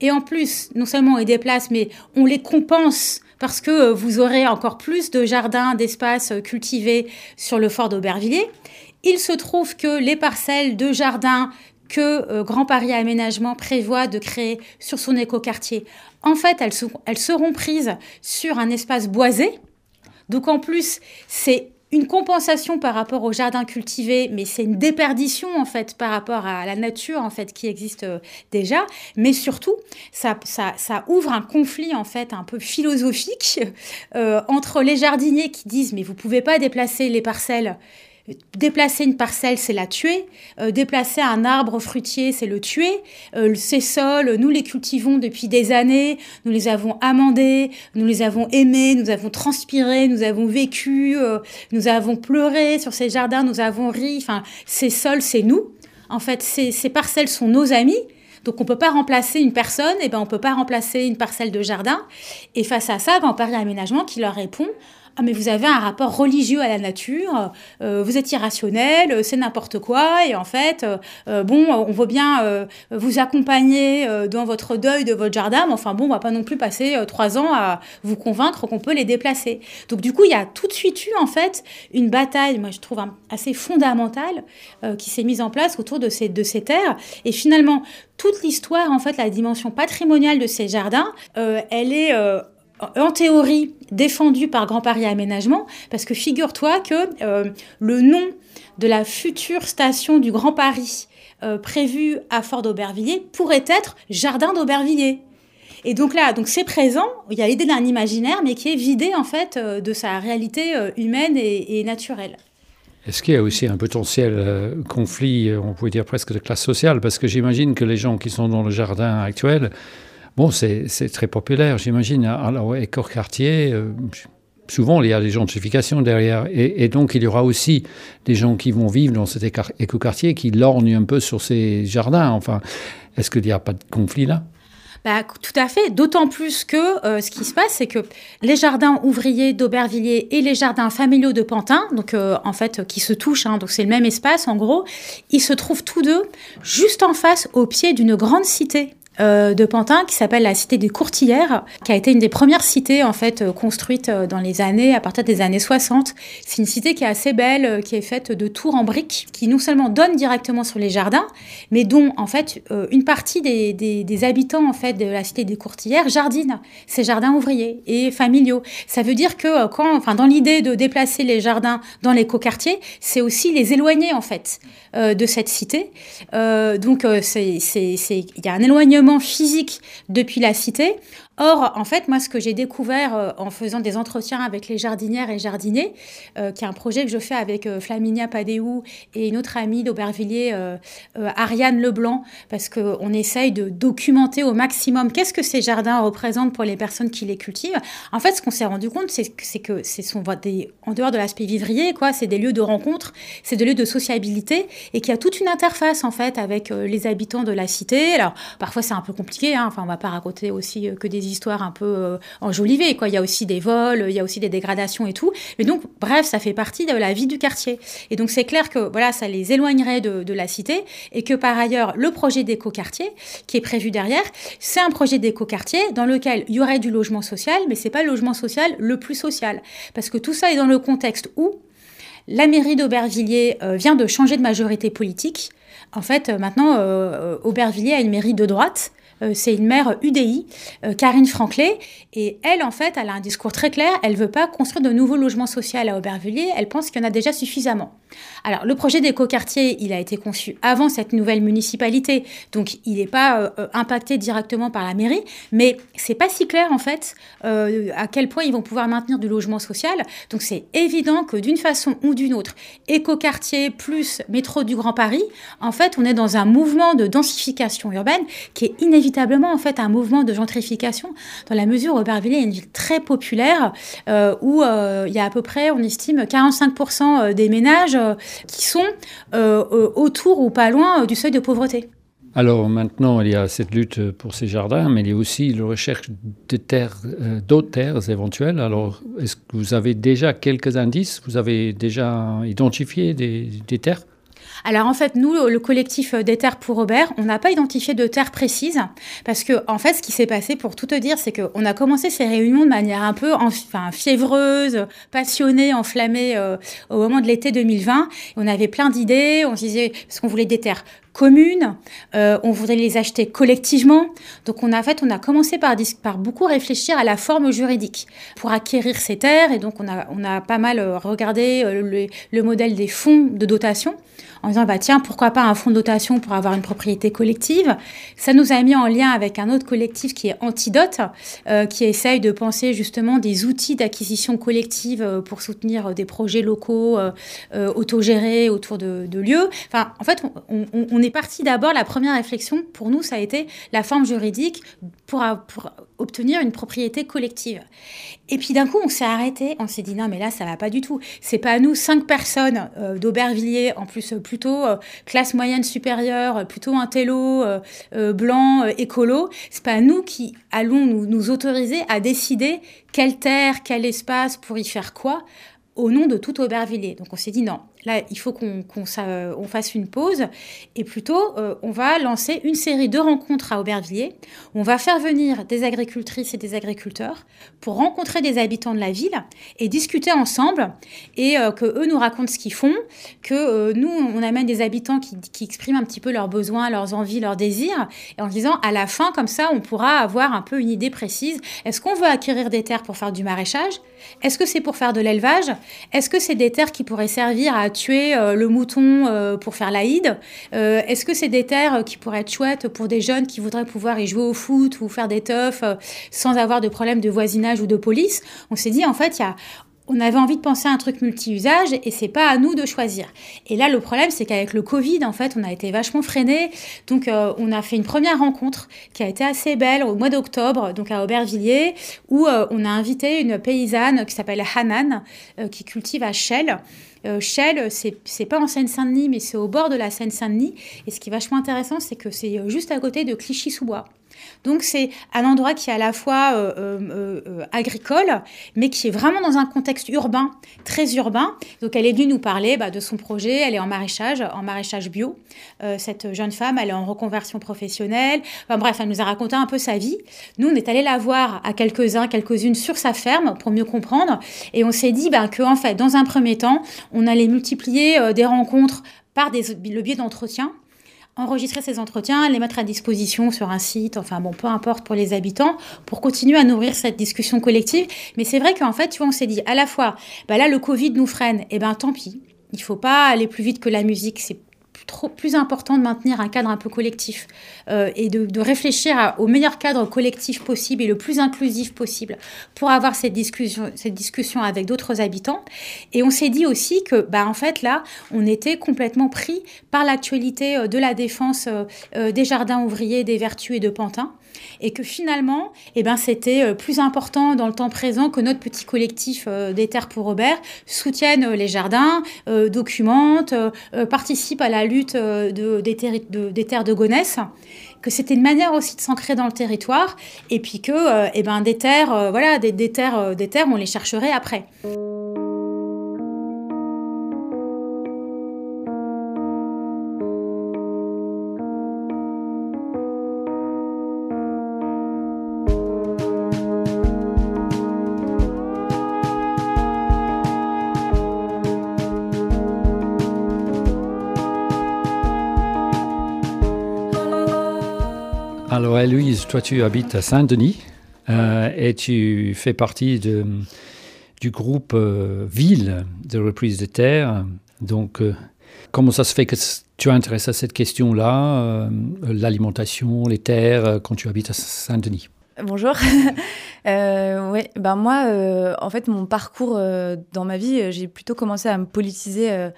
Et en plus, non seulement on les déplace, mais on les compense parce que euh, vous aurez encore plus de jardins, d'espaces euh, cultivés sur le fort d'Aubervilliers. Il se trouve que les parcelles de jardins que euh, Grand Paris Aménagement prévoit de créer sur son écoquartier, en fait, elles, seront prises sur un espace boisé. Donc en plus, c'est une compensation par rapport au jardin cultivé, mais c'est une déperdition en fait par rapport à la nature en fait qui existe euh, déjà. Mais surtout, ça ouvre un conflit en fait un peu philosophique euh, entre les jardiniers qui disent mais vous pouvez pas déplacer les parcelles Déplacer une parcelle, c'est la tuer. Euh, déplacer un arbre fruitier, c'est le tuer. Euh, ces sols, nous les cultivons depuis des années. Nous les avons amendés, nous les avons aimés, nous avons transpiré, nous avons vécu, euh, nous avons pleuré sur ces jardins, nous avons ri. Enfin, ces sols, c'est nous. En fait, ces, parcelles sont nos amis. Donc on peut pas remplacer une personne, et ben on peut pas remplacer une parcelle de jardin. Et face à ça, Grand Paris Aménagement qui leur répond ah mais vous avez un rapport religieux à la nature, euh, vous êtes irrationnel, euh, c'est n'importe quoi, et en fait, euh, bon, on veut bien vous accompagner dans votre deuil de votre jardin, mais enfin bon, on va pas non plus passer trois ans à vous convaincre qu'on peut les déplacer. Donc du coup, il y a tout de suite eu en fait une bataille, moi je trouve assez fondamentale, qui s'est mise en place autour de ces terres, et finalement, toute l'histoire, en fait, la dimension patrimoniale de ces jardins, elle est en théorie défendu par Grand Paris Aménagement, parce que figure-toi que euh, le nom de la future station du Grand Paris euh, prévue à Fort d'Aubervilliers pourrait être Jardin d'Aubervilliers. Et donc là, donc c'est présent, il y a l'idée d'un imaginaire, mais qui est vidé en fait euh, de sa réalité humaine et, et naturelle. Est-ce qu'il y a aussi un potentiel conflit, on pourrait dire presque de classe sociale? Parce que j'imagine que les gens qui sont dans le jardin actuel Bon, c'est très populaire, j'imagine. Alors, éco-quartier, euh, souvent, il y a des gentrifications derrière. Et, donc, il y aura aussi des gens qui vont vivre dans cet éco-quartier qui lorgnent un peu sur ces jardins. Enfin, est-ce qu'il n'y a pas de conflit là? Bah, tout à fait, d'autant plus que euh, ce qui se passe, c'est que les jardins ouvriers d'Aubervilliers et les jardins familiaux de Pantin, donc euh, en fait qui se touchent, hein, donc c'est le même espace en gros, ils se trouvent tous deux juste en face, au pied d'une grande cité euh, de Pantin qui s'appelle la cité des Courtillères, qui a été une des premières cités en fait euh, construites euh, dans les années à partir des années 60. C'est une cité qui est assez belle, qui est faite de tours en briques, qui non seulement donne directement sur les jardins, mais dont en fait une partie des, des, habitants en fait de la cité des Courtillères jardinent ces jardins ouvriers et familiaux. Ça veut dire que quand, enfin dans l'idée de déplacer les jardins dans l'écoquartier, c'est aussi les éloigner en fait de cette cité. donc il y a un éloignement physique depuis la cité Or, en fait, moi, ce que j'ai découvert euh, en faisant des entretiens avec les jardinières et jardiniers, euh, qui est un projet que je fais avec euh, Flaminia Padéou et une autre amie d'Aubervilliers, Ariane Leblanc, parce qu'on essaye de documenter au maximum qu'est-ce que ces jardins représentent pour les personnes qui les cultivent. En fait, ce qu'on s'est rendu compte, c'est que ce sont des, en dehors de l'aspect vivrier, quoi, c'est des lieux de rencontre, c'est des lieux de sociabilité, et qu'il y a toute une interface, en fait, avec les habitants de la cité. Alors, parfois, c'est un peu compliqué, hein. enfin, on va pas raconter aussi que des histoires un peu euh, enjolivées. Quoi. Il y a aussi des vols, il y a aussi des dégradations et tout. Mais donc, bref, ça fait partie de la vie du quartier. Et donc, c'est clair que voilà, ça les éloignerait de, la cité et que par ailleurs, le projet d'éco-quartier qui est prévu derrière, c'est un projet d'éco-quartier dans lequel il y aurait du logement social, mais c'est pas le logement social le plus social. Parce que tout ça est dans le contexte où la mairie d'Aubervilliers euh, vient de changer de majorité politique. En fait, euh, maintenant, Aubervilliers a une mairie de droite c'est une maire UDI, Karine Franklet, et elle, en fait, elle a un discours très clair. Elle veut pas construire de nouveaux logements sociaux à Aubervilliers. Elle pense qu'il y en a déjà suffisamment. Alors, le projet d'écoquartier, il a été conçu avant cette nouvelle municipalité, donc il n'est pas impacté directement par la mairie, mais c'est pas si clair en fait à quel point ils vont pouvoir maintenir du logement social. Donc c'est évident que d'une façon ou d'une autre, écoquartier plus métro du Grand Paris, en fait, on est dans un mouvement de densification urbaine qui est inévitablement en fait un mouvement de gentrification dans la mesure où Aubervilliers est une ville très populaire euh, où euh, il y a à peu près, on estime, 45% euh, des ménages qui sont autour ou pas loin du seuil de pauvreté. Alors maintenant, il y a cette lutte pour ces jardins, mais il y a aussi la recherche de terres, d'autres terres éventuelles. Alors, est-ce que vous avez déjà quelques indices? Vous avez déjà identifié des, des terres? Alors en fait, nous, le collectif des terres pour Robert, on n'a pas identifié de terres précises parce que en fait, ce qui s'est passé, pour tout te dire, c'est qu'on a commencé ces réunions de manière un peu enfin, fiévreuse, passionnée, enflammée euh, au moment de l'été 2020. on avait plein d'idées, on se disait, parce qu'on voulait des terres communes, euh, on voudrait les acheter collectivement. Donc on a en fait, on a commencé par, beaucoup réfléchir à la forme juridique pour acquérir ces terres et donc on a, pas mal euh, regardé le, le modèle des fonds de dotation en disant bah tiens pourquoi pas un fonds de dotation pour avoir une propriété collective. Ça nous a mis en lien avec un autre collectif qui est Antidote, euh, qui essaye de penser justement des outils d'acquisition collective euh, pour soutenir euh, des projets locaux autogérés autour de, lieux. Enfin en fait on, on est parti d'abord la première réflexion pour nous ça a été la forme juridique pour, obtenir une propriété collective. Et puis d'un coup, on s'est arrêté, on s'est dit non, mais là, ça va pas du tout. C'est pas nous, cinq personnes euh, d'Aubervilliers, en plus euh, plutôt euh, classe moyenne supérieure, plutôt un télo blanc, écolo, c'est pas nous qui allons nous, nous autoriser à décider quelle terre, quel espace pour y faire quoi au nom de tout Aubervilliers. Donc on s'est dit non, là il faut qu'on on fasse une pause et plutôt euh, on va lancer une série de rencontres à Aubervilliers. On va faire venir des agricultrices et des agriculteurs pour rencontrer des habitants de la ville et discuter ensemble et euh, que eux nous racontent ce qu'ils font, que euh, nous on amène des habitants qui, qui, expriment un petit peu leurs besoins, leurs envies, leurs désirs et en disant à la fin comme ça on pourra avoir un peu une idée précise. Est-ce qu'on veut acquérir des terres pour faire du maraîchage? Est-ce que c'est pour faire de l'élevage? Est-ce que c'est des terres qui pourraient servir à tuer euh, le mouton euh, pour faire l'Aïd euh, Est-ce que c'est des terres qui pourraient être chouettes pour des jeunes qui voudraient pouvoir y jouer au foot ou faire des teufs sans avoir de problème de voisinage ou de police? On s'est dit, en fait, on avait envie de penser à un truc multi-usage et c'est pas à nous de choisir. Et là, le problème, c'est qu'avec le Covid, en fait, on a été vachement freiné. Donc, on a fait une première rencontre qui a été assez belle au mois d'octobre, donc à Aubervilliers, où on a invité une paysanne qui s'appelle Hanan, qui cultive à Chelles. Chelles, c'est pas en Seine-Saint-Denis, mais c'est au bord de la Seine-Saint-Denis. Et ce qui est vachement intéressant, c'est que c'est juste à côté de Clichy-sous-Bois. Donc c'est un endroit qui est à la fois euh, euh, euh, agricole, mais qui est vraiment dans un contexte urbain, très urbain. Donc elle est venue nous parler bah, de son projet, elle est en maraîchage, en maraîchage bio. cette jeune femme, elle est en reconversion professionnelle. Bref, elle nous a raconté un peu sa vie. Nous, on est allé la voir à quelques-uns, quelques-unes sur sa ferme pour mieux comprendre. Et on s'est dit bah, que en fait, dans un premier temps, on allait multiplier des rencontres par le biais d'entretien enregistrer ces entretiens, les mettre à disposition sur un site, enfin bon, peu importe pour les habitants, pour continuer à nourrir cette discussion collective. Mais c'est vrai qu'en fait, tu vois, on s'est dit à la fois, bah là, le Covid nous freine, et eh ben tant pis. Il faut pas aller plus vite que la musique, c'est trop plus important de maintenir un cadre un peu collectif euh, et de, réfléchir au meilleur cadre collectif possible et le plus inclusif possible pour avoir cette discussion, cette discussion avec d'autres habitants. Et on s'est dit aussi que, bah, en fait, là, on était complètement pris par l'actualité euh, de la défense euh, des jardins ouvriers, des vertus et de Pantin et que finalement, eh ben, c'était euh, plus important dans le temps présent que notre petit collectif euh, des terres pour Robert soutienne euh, les jardins, documente, participe à la lutte de, des, terres de Gonesse que c'était une manière aussi de s'ancrer dans le territoire et puis que eh ben, des terres, voilà, des, terres, des terres, on les chercherait après. Toi, tu habites à Saint-Denis euh, et tu fais partie du groupe euh, Ville de reprise de terre. Donc, euh, comment ça se fait que tu intéresses à cette question-là, l'alimentation, les terres, quand tu habites à Saint-Denis? Bonjour. [laughs] ouais, ben moi, en fait, mon parcours dans ma vie, j'ai plutôt commencé à me politiser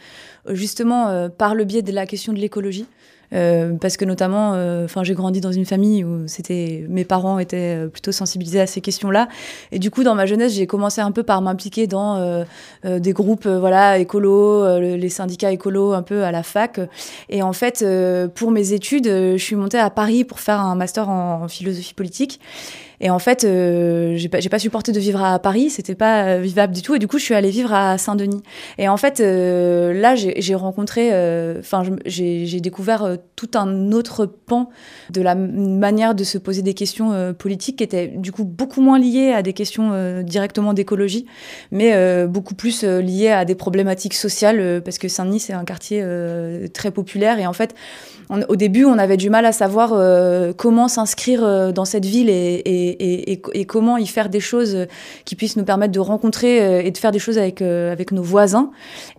justement par le biais de la question de l'écologie. Euh, parce que notamment, euh, enfin, j'ai grandi dans une famille où c'était, mes parents étaient euh, plutôt sensibilisés à ces questions-là. Et du coup, dans ma jeunesse, j'ai commencé un peu par m'impliquer dans des groupes, voilà, écolos, les syndicats écolos, un peu à la fac. Et en fait, pour mes études, je suis montée à Paris pour faire un master en philosophie politique. Et en fait, euh, j'ai pas, supporté de vivre à Paris, c'était pas euh, vivable du tout. Et du coup, je suis allée vivre à Saint-Denis. Et en fait, euh, là, j'ai rencontré, euh, enfin, j'ai découvert tout un autre pan de la manière de se poser des questions politiques qui étaient du coup beaucoup moins liées à des questions directement d'écologie, mais beaucoup plus liées à des problématiques sociales, parce que Saint-Denis, c'est un quartier très populaire. Et en fait, au début, on avait du mal à savoir comment s'inscrire dans cette ville et, comment y faire des choses qui puissent nous permettre de rencontrer euh, et de faire des choses avec, avec nos voisins.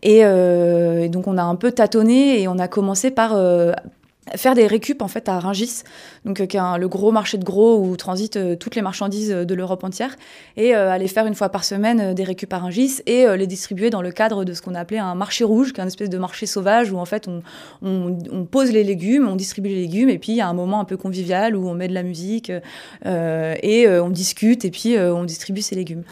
Et, et, donc, on a un peu tâtonné et on a commencé par faire des récup en fait à Rungis, donc euh, le gros marché de gros où transitent euh, toutes les marchandises euh, de l'Europe entière, et aller faire une fois par semaine des récup à Rungis et les distribuer dans le cadre de ce qu'on a appelé un marché rouge, qui est une espèce de marché sauvage où en fait on, pose les légumes, on distribue les légumes, et puis il y a un moment un peu convivial où on met de la musique et on discute et puis on distribue ces légumes.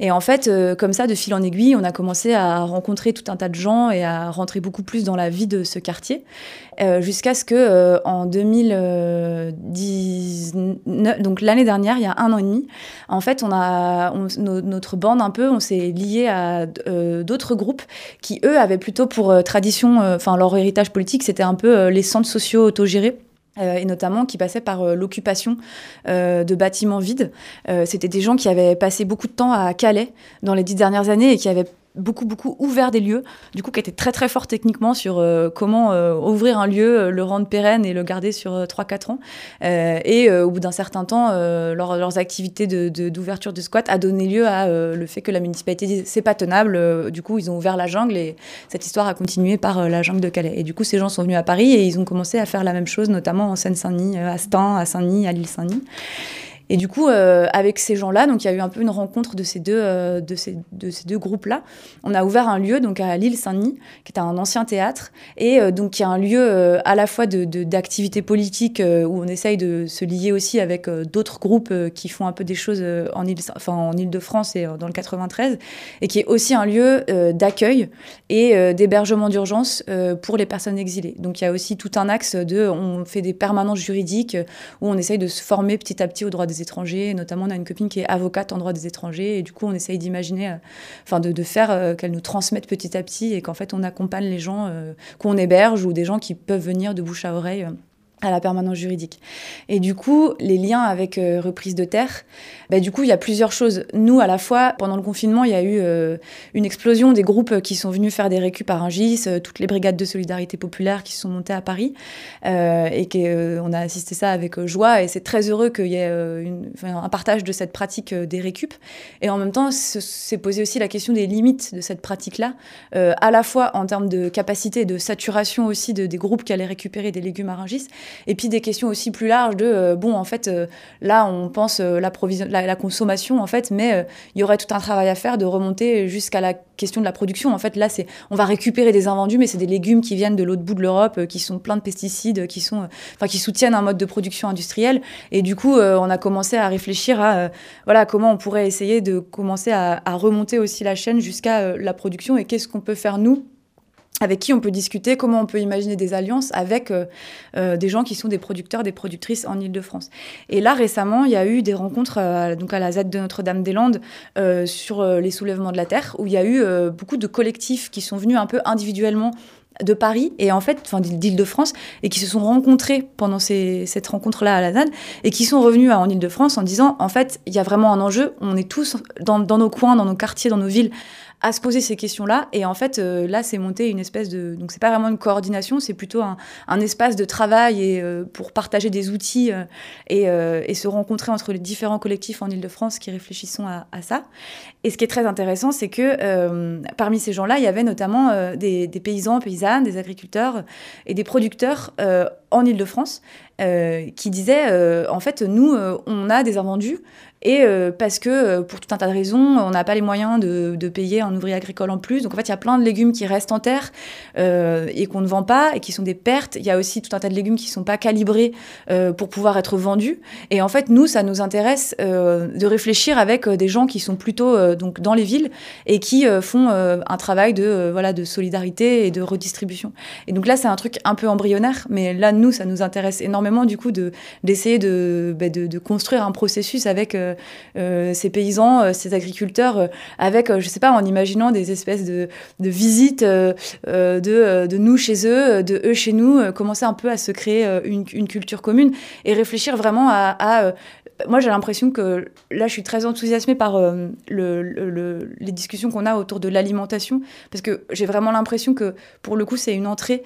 Et en fait, comme ça, de fil en aiguille, on a commencé à rencontrer tout un tas de gens et à rentrer beaucoup plus dans la vie de ce quartier, jusqu'à ce que euh, en 2019, donc l'année dernière, il y a un an et demi, en fait, on a notre bande un peu, on s'est lié à euh, d'autres groupes qui eux avaient plutôt pour euh, tradition, enfin leur héritage politique, c'était un peu les centres sociaux autogérés. et notamment qui passaient par l'occupation de bâtiments vides. C'était des gens qui avaient passé beaucoup de temps à Calais dans les dix dernières années et qui avaient beaucoup, beaucoup ouvert des lieux, du coup, qui était très, très fort techniquement sur euh, comment euh, ouvrir un lieu, euh, le rendre pérenne et le garder sur 3-4 ans. et au bout d'un certain temps, leurs activités d'ouverture de, de, squat a donné lieu à le fait que la municipalité dit c'est pas tenable. du coup, ils ont ouvert la jungle et cette histoire a continué par la jungle de Calais. Et du coup, ces gens sont venus à Paris et ils ont commencé à faire la même chose, notamment en Seine-Saint-Denis, à Stein, à Saint-Denis, à l'île-Saint-Denis. Et du coup, euh, avec ces gens-là, donc il y a eu un peu une rencontre de ces deux, euh, de de groupes-là. On a ouvert un lieu donc à l'île Saint-Denis, qui est un ancien théâtre, et euh, donc qui est un lieu à la fois de, d'activité politique où on essaye de se lier aussi avec d'autres groupes qui font un peu des choses en île, enfin en Île-de-France et dans le 93, et qui est aussi un lieu d'accueil et d'hébergement d'urgence pour les personnes exilées. Donc il y a aussi tout un axe de, on fait des permanences juridiques où on essaye de se former petit à petit au droit des étrangers. Notamment, on a une copine qui est avocate en droit des étrangers. Et du coup, on essaye d'imaginer, euh, enfin, de, faire euh, qu'elle nous transmette petit à petit et qu'en fait, on accompagne les gens euh, qu'on héberge ou des gens qui peuvent venir de bouche à oreille à la permanence juridique. Et du coup, les liens avec euh, reprise de terre, bah, du coup, il y a plusieurs choses. Nous, à la fois, pendant le confinement, il y a eu euh, une explosion des groupes qui sont venus faire des récup par Rungis, euh, toutes les brigades de solidarité populaire qui se sont montées à Paris, et qu'on a assisté ça avec joie, et c'est très heureux qu'il y ait un partage de cette pratique des récup. Et en même temps, c'est posé aussi la question des limites de cette pratique-là, à la fois en termes de capacité de saturation aussi de, des groupes qui allaient récupérer des légumes à Rungis, et puis des questions aussi plus larges de, euh, bon, en fait, euh, là, on pense euh, la, la, consommation, en fait, mais il y aurait tout un travail à faire de remonter jusqu'à la question de la production. En fait, là, c'est, on va récupérer des invendus, mais c'est des légumes qui viennent de l'autre bout de l'Europe, qui sont pleins de pesticides, qui sont, qui soutiennent un mode de production industrielle. Et du coup, on a commencé à réfléchir à, voilà, comment on pourrait essayer de commencer à remonter aussi la chaîne jusqu'à la production et qu'est-ce qu'on peut faire nous avec qui on peut discuter, comment on peut imaginer des alliances avec euh, euh, des gens qui sont des producteurs, des productrices en Ile-de-France. Et là, récemment, il y a eu des rencontres euh, donc à la ZAD de Notre-Dame-des-Landes sur les soulèvements de la Terre, où il y a eu beaucoup de collectifs qui sont venus un peu individuellement de Paris et en fait, d'Île-de-France, et qui se sont rencontrés pendant cette rencontre-là à la ZAD, et qui sont revenus en Île-de-France en disant, en fait, il y a vraiment un enjeu, on est tous dans nos coins, dans nos quartiers, dans nos villes, à se poser ces questions-là. Et en fait, euh, là, c'est monté une espèce de. Donc, c'est pas vraiment une coordination, c'est plutôt un, espace de travail et, euh, pour partager des outils euh, et, se rencontrer entre les différents collectifs en Ile-de-France qui réfléchissent à, ça. Et ce qui est très intéressant, c'est que parmi ces gens-là, il y avait notamment des, des, paysans, paysannes, des agriculteurs et des producteurs en Ile-de-France qui disaient en fait, nous, on a des invendus et euh, parce que, euh, pour tout un tas de raisons, on n'a pas les moyens de, payer un ouvrier agricole en plus. Donc en fait, il y a plein de légumes qui restent en terre euh, et qu'on ne vend pas et qui sont des pertes. Il y a aussi tout un tas de légumes qui ne sont pas calibrés pour pouvoir être vendus. Et en fait, nous, ça nous intéresse de réfléchir avec des gens qui sont plutôt donc dans les villes et qui font un travail de, voilà, de solidarité et de redistribution. Et donc là, c'est un truc un peu embryonnaire, mais là, nous, ça nous intéresse énormément du coup d'essayer de, bah, de, de, construire un processus avec ces paysans, euh, ces agriculteurs, avec, je sais pas, en imaginant des espèces de, visites de, de, nous chez eux, de eux chez nous, commencer un peu à se créer une, culture commune et réfléchir vraiment à, moi, j'ai l'impression que là, je suis très enthousiasmée par le, les discussions qu'on a autour de l'alimentation, parce que j'ai vraiment l'impression que, pour le coup, c'est une entrée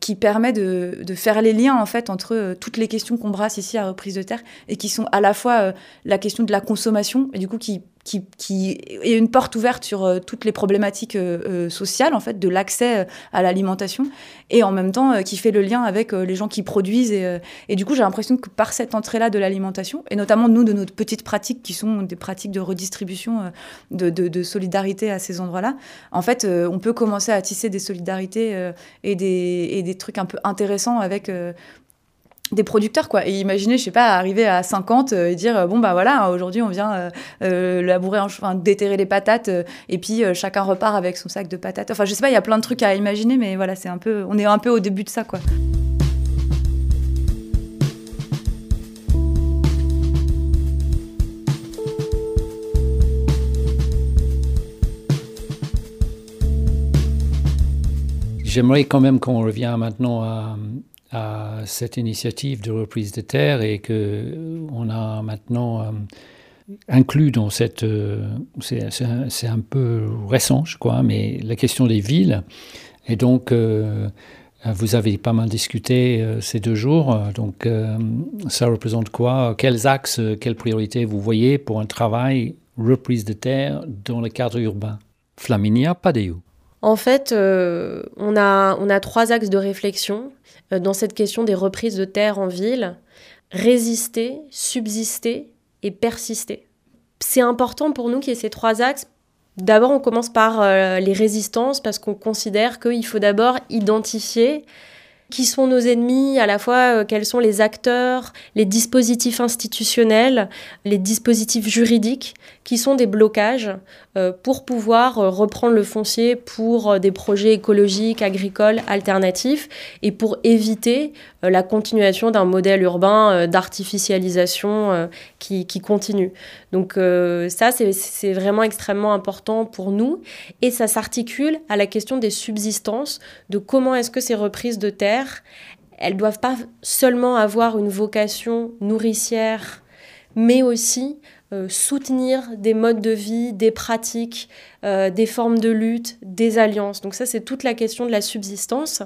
qui permet de, faire les liens, en fait, entre toutes les questions qu'on brasse ici à Reprise de Terre, et qui sont à la fois la question de la consommation et du coup qui, qui, qui est une porte ouverte sur euh, toutes les problématiques euh, euh, sociales en fait de l'accès à l'alimentation et en même temps qui fait le lien avec les gens qui produisent et, et du coup j'ai l'impression que par cette entrée là de l'alimentation et notamment nous de nos petites pratiques qui sont des pratiques de redistribution de, de, de solidarité à ces endroits là en fait on peut commencer à tisser des solidarités et des, et des trucs un peu intéressants avec des producteurs quoi. Et imaginez je sais pas arriver à 50 euh, et dire bon bah voilà aujourd'hui on vient euh, euh, labourer enfin déterrer les patates et puis chacun repart avec son sac de patates. Enfin je sais pas il y a plein de trucs à imaginer mais voilà c'est un peu on est un peu au début de ça quoi. J'aimerais quand même qu'on revienne maintenant à, à cette initiative de reprise de terre et que euh, on a maintenant euh, inclus dans cette... Euh, c'est un, peu récent, je crois, mais la question des villes. Et donc, vous avez pas mal discuté ces deux jours. Donc, ça représente quoi? Quels axes, quelles priorités vous voyez pour un travail reprise de terre dans le cadre urbain? Flaminia, pas des En fait, on, a, on a trois axes de réflexion. Euh, dans cette question des reprises de terre en ville, résister, subsister et persister. C'est important pour nous qu'il y ait ces trois axes. D'abord, on commence par euh, les résistances parce qu'on considère qu'il faut d'abord identifier qui sont nos ennemis, à la fois euh, quels sont les acteurs, les dispositifs institutionnels, les dispositifs juridiques qui sont des blocages euh, pour pouvoir euh, reprendre le foncier pour des projets écologiques, agricoles, alternatifs et pour éviter la continuation d'un modèle urbain d'artificialisation qui, qui, continue. Donc ça, c'est vraiment extrêmement important pour nous et ça s'articule à la question des subsistances, de comment est-ce que ces reprises de terre elles doivent pas seulement avoir une vocation nourricière, mais aussi euh, soutenir des modes de vie, des pratiques, euh, des formes de lutte, des alliances. Donc ça, c'est toute la question de la subsistance.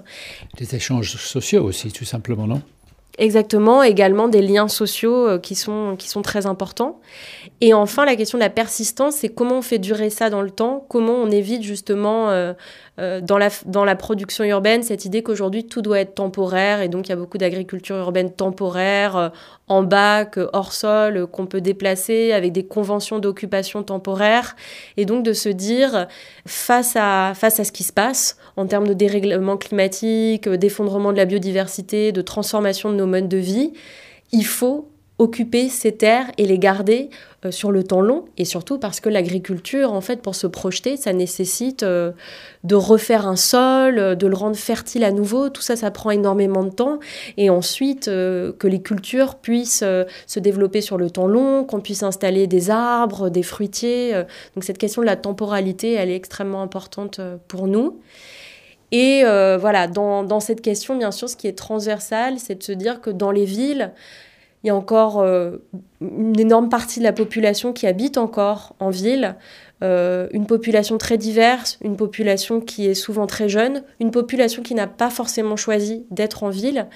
Des échanges sociaux aussi, tout simplement, non? Exactement, également des liens sociaux euh, qui, sont, qui sont très importants. Et enfin, la question de la persistance, c'est comment on fait durer ça dans le temps, comment on évite justement euh, euh, dans, la, dans la production urbaine cette idée qu'aujourd'hui tout doit être temporaire, et donc il y a beaucoup d'agriculture urbaine temporaire, en bac, hors sol, qu'on peut déplacer avec des conventions d'occupation temporaire, et donc de se dire, face à, face à ce qui se passe en termes de dérèglement climatique, d'effondrement de la biodiversité, de transformation de nos modes de vie, il faut occuper ces terres et les garder euh, sur le temps long. Et surtout parce que l'agriculture en fait pour se projeter ça nécessite euh, de refaire un sol euh, de le rendre fertile à nouveau. Tout ça ça prend énormément de temps. Et ensuite que les cultures puissent se développer sur le temps long qu'on puisse installer des arbres des fruitiers donc cette question de la temporalité elle est extrêmement importante pour nous. Et voilà dans, dans cette question bien sûr ce qui est transversal c'est de se dire que dans les villes il y a encore une énorme partie de la population qui habite encore en ville, une population très diverse, une population qui est souvent très jeune, une population qui n'a pas forcément choisi d'être en ville,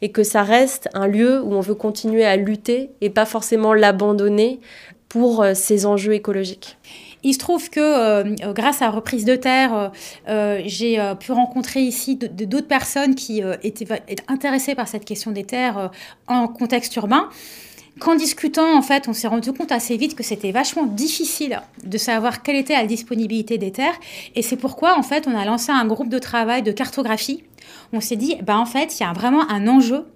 et que ça reste un lieu où on veut continuer à lutter et pas forcément l'abandonner pour ces enjeux écologiques. Il se trouve que euh, grâce à Reprise de Terre, euh, euh, j'ai pu rencontrer ici d'autres personnes qui étaient intéressées par cette question des terres en contexte urbain. Qu'en discutant, en fait, on s'est rendu compte assez vite que c'était vachement difficile de savoir quelle était la disponibilité des terres. Et c'est pourquoi, en fait, on a lancé un groupe de travail de cartographie. On s'est dit, bah, en fait, il y a vraiment un enjeu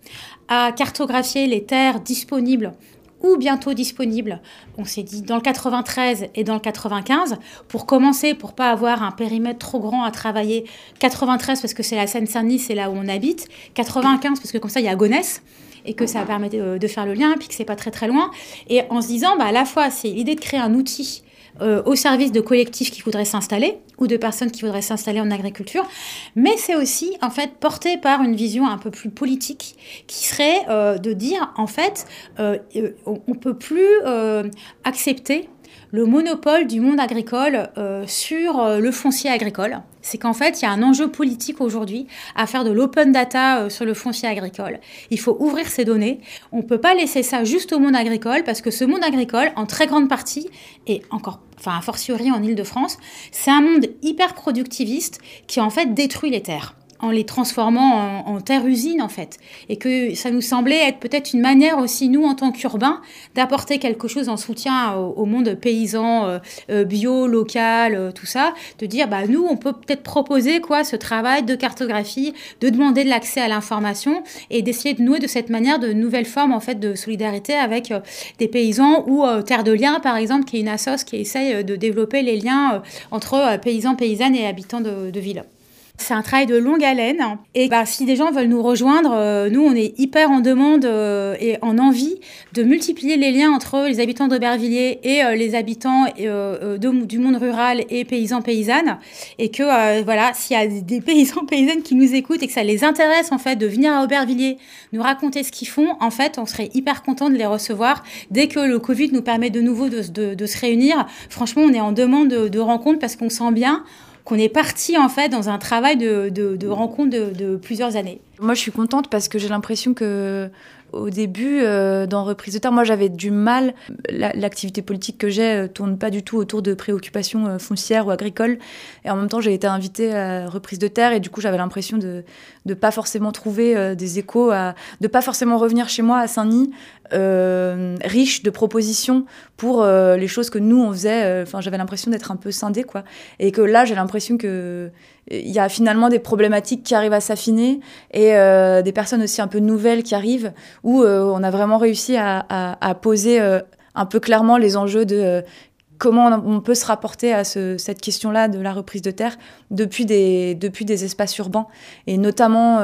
à cartographier les terres disponibles ou bientôt disponible, on s'est dit dans le 93 et dans le 95, pour commencer, pour pas avoir un périmètre trop grand à travailler. 93 parce que c'est la Seine-Saint-Denis, c'est là où on habite. 95 parce que comme ça, il y a Gonesse et que ça permet de, faire le lien, puis que c'est pas très très loin. Et en se disant, bah, à la fois, c'est l'idée de créer un outil euh, au service de collectifs qui voudraient s'installer ou de personnes qui voudraient s'installer en agriculture, mais c'est aussi en fait porté par une vision un peu plus politique qui serait euh, de dire en fait euh, on, ne peut plus accepter le monopole du monde agricole sur le foncier agricole c'est qu'en fait, il y a un enjeu politique aujourd'hui à faire de l'open data euh, sur le foncier agricole. Il faut ouvrir ces données. On ne peut pas laisser ça juste au monde agricole parce que ce monde agricole, en très grande partie, et encore, enfin, a fortiori en Ile-de-France, c'est un monde hyper productiviste qui en fait détruit les terres en les transformant en, terre-usine en fait. Et que ça nous semblait être peut-être une manière aussi, nous en tant qu'urbains, d'apporter quelque chose en soutien au, monde paysan, euh, euh, bio, local, euh, tout ça, de dire bah nous on peut peut-être proposer quoi ce travail de cartographie, de demander de l'accès à l'information et d'essayer de nouer de cette manière de nouvelles formes en fait de solidarité avec des paysans ou Terre de Liens par exemple qui est une assoce qui essaye de développer les liens entre paysans, paysannes et habitants de, de villes. C'est un travail de longue haleine. Et bah, si des gens veulent nous rejoindre, euh, nous, on est hyper en demande euh, et en envie de multiplier les liens entre les habitants d'Aubervilliers et euh, les habitants du monde rural et paysans paysannes. Et que, voilà, s'il y a des paysans paysannes qui nous écoutent et que ça les intéresse, en fait, de venir à Aubervilliers, nous raconter ce qu'ils font, en fait, on serait hyper content de les recevoir. Dès que le Covid nous permet de nouveau de, se réunir, franchement, on est en demande de, de rencontres parce qu'on sent bien qu'on est parti en fait dans un travail de, de, rencontre de, plusieurs années. Moi, je suis contente parce que j'ai l'impression que au début, euh, dans Reprise de Terre, moi j'avais du mal. L'activité politique que j'ai euh, tourne pas du tout autour de préoccupations euh, foncières ou agricoles. Et en même temps, j'ai été invitée à Reprise de Terre et du coup, j'avais l'impression de ne pas forcément trouver des échos, à, de pas forcément revenir chez moi à Saint-Denis riche de propositions pour les choses que nous on faisait. Enfin, j'avais l'impression d'être un peu scindée, quoi. Et que là, j'ai l'impression que il y a finalement des problématiques qui arrivent à s'affiner et euh, des personnes aussi un peu nouvelles qui arrivent où euh, on a vraiment réussi à, poser euh, un peu clairement les enjeux de comment on peut se rapporter à ce, cette question-là de la reprise de terre depuis des espaces urbains, et notamment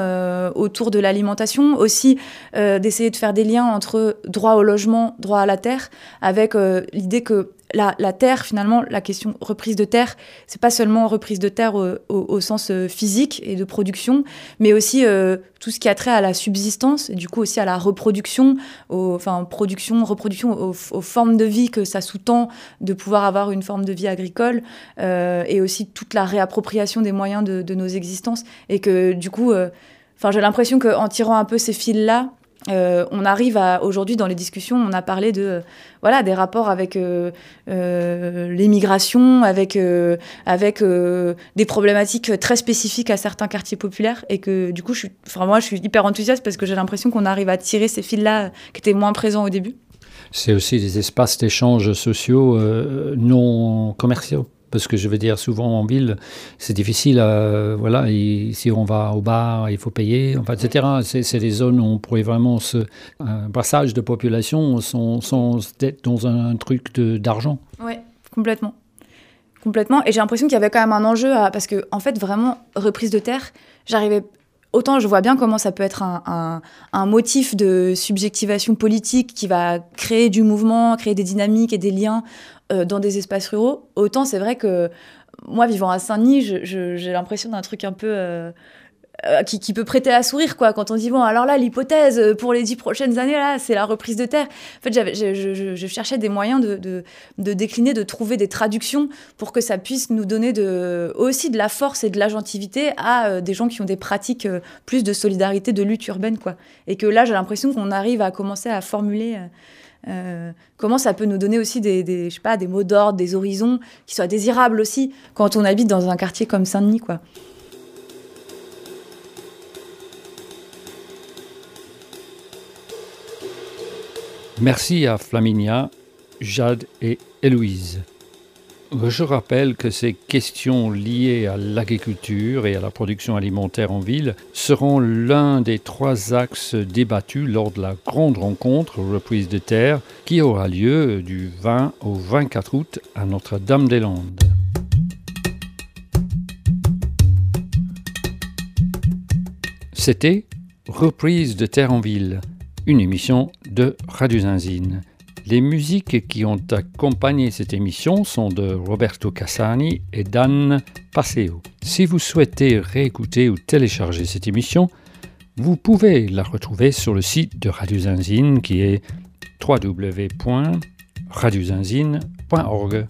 autour de l'alimentation, aussi d'essayer de faire des liens entre droit au logement, droit à la terre, avec l'idée que la, terre, finalement, la question reprise de terre, c'est pas seulement reprise de terre au, sens euh, physique et de production, mais aussi euh, tout ce qui a trait à la subsistance, et du coup aussi à la reproduction, enfin production, reproduction, aux, formes de vie que ça sous-tend de pouvoir avoir une forme de vie agricole, euh, et aussi toute la réappropriation des moyens de, nos existences, et que du coup, enfin j'ai l'impression qu'en tirant un peu ces fils-là, euh, on arrive aujourd'hui dans les discussions, on a parlé de voilà des rapports avec euh, euh, l'immigration, avec avec des problématiques très spécifiques à certains quartiers populaires et que du coup moi je suis hyper enthousiaste parce que j'ai l'impression qu'on arrive à tirer ces fils là qui étaient moins présents au début. C'est aussi des espaces d'échanges sociaux non commerciaux. Parce que je veux dire, souvent en ville, c'est difficile. voilà, si on va au bar, il faut payer, enfin, etc. C'est des zones où on pourrait vraiment se. Un brassage de population sans, être dans un, truc d'argent. Oui, complètement. Complètement. Et j'ai l'impression qu'il y avait quand même un enjeu à, parce que, en fait, vraiment, reprise de terre, j'arrivais autant je vois bien comment ça peut être un, un, motif de subjectivation politique qui va créer du mouvement, créer des dynamiques et des liens euh, dans des espaces ruraux, autant c'est vrai que moi, vivant à Saint-Denis, j'ai l'impression d'un truc un peu... Euh, euh, qui, peut prêter à sourire, quoi. Quand on dit, bon, alors là, l'hypothèse pour les dix prochaines années, là, c'est la reprise de terre. En fait, je, cherchais des moyens de, décliner, de trouver des traductions pour que ça puisse nous donner aussi de la force et de l'agentivité à euh, des gens qui ont des pratiques plus de solidarité, de lutte urbaine, quoi. Et que là, j'ai l'impression qu'on arrive à commencer à formuler. Comment ça peut nous donner aussi des, des mots d'ordre, des horizons qui soient désirables aussi quand on habite dans un quartier comme Saint-Denis. Merci à Flaminia, Jade et Héloïse. Je rappelle que ces questions liées à l'agriculture et à la production alimentaire en ville seront l'un des trois axes débattus lors de la grande rencontre reprise de terre qui aura lieu du 20 au 24 août à Notre-Dame-des-Landes. C'était Reprise de terre en ville une émission de Radio Zinzine. Les musiques qui ont accompagné cette émission sont de Roberto Cassani et Dan Passeo. Si vous souhaitez réécouter ou télécharger cette émission, vous pouvez la retrouver sur le site de Radio Zinzine qui est www.radiozinzine.org.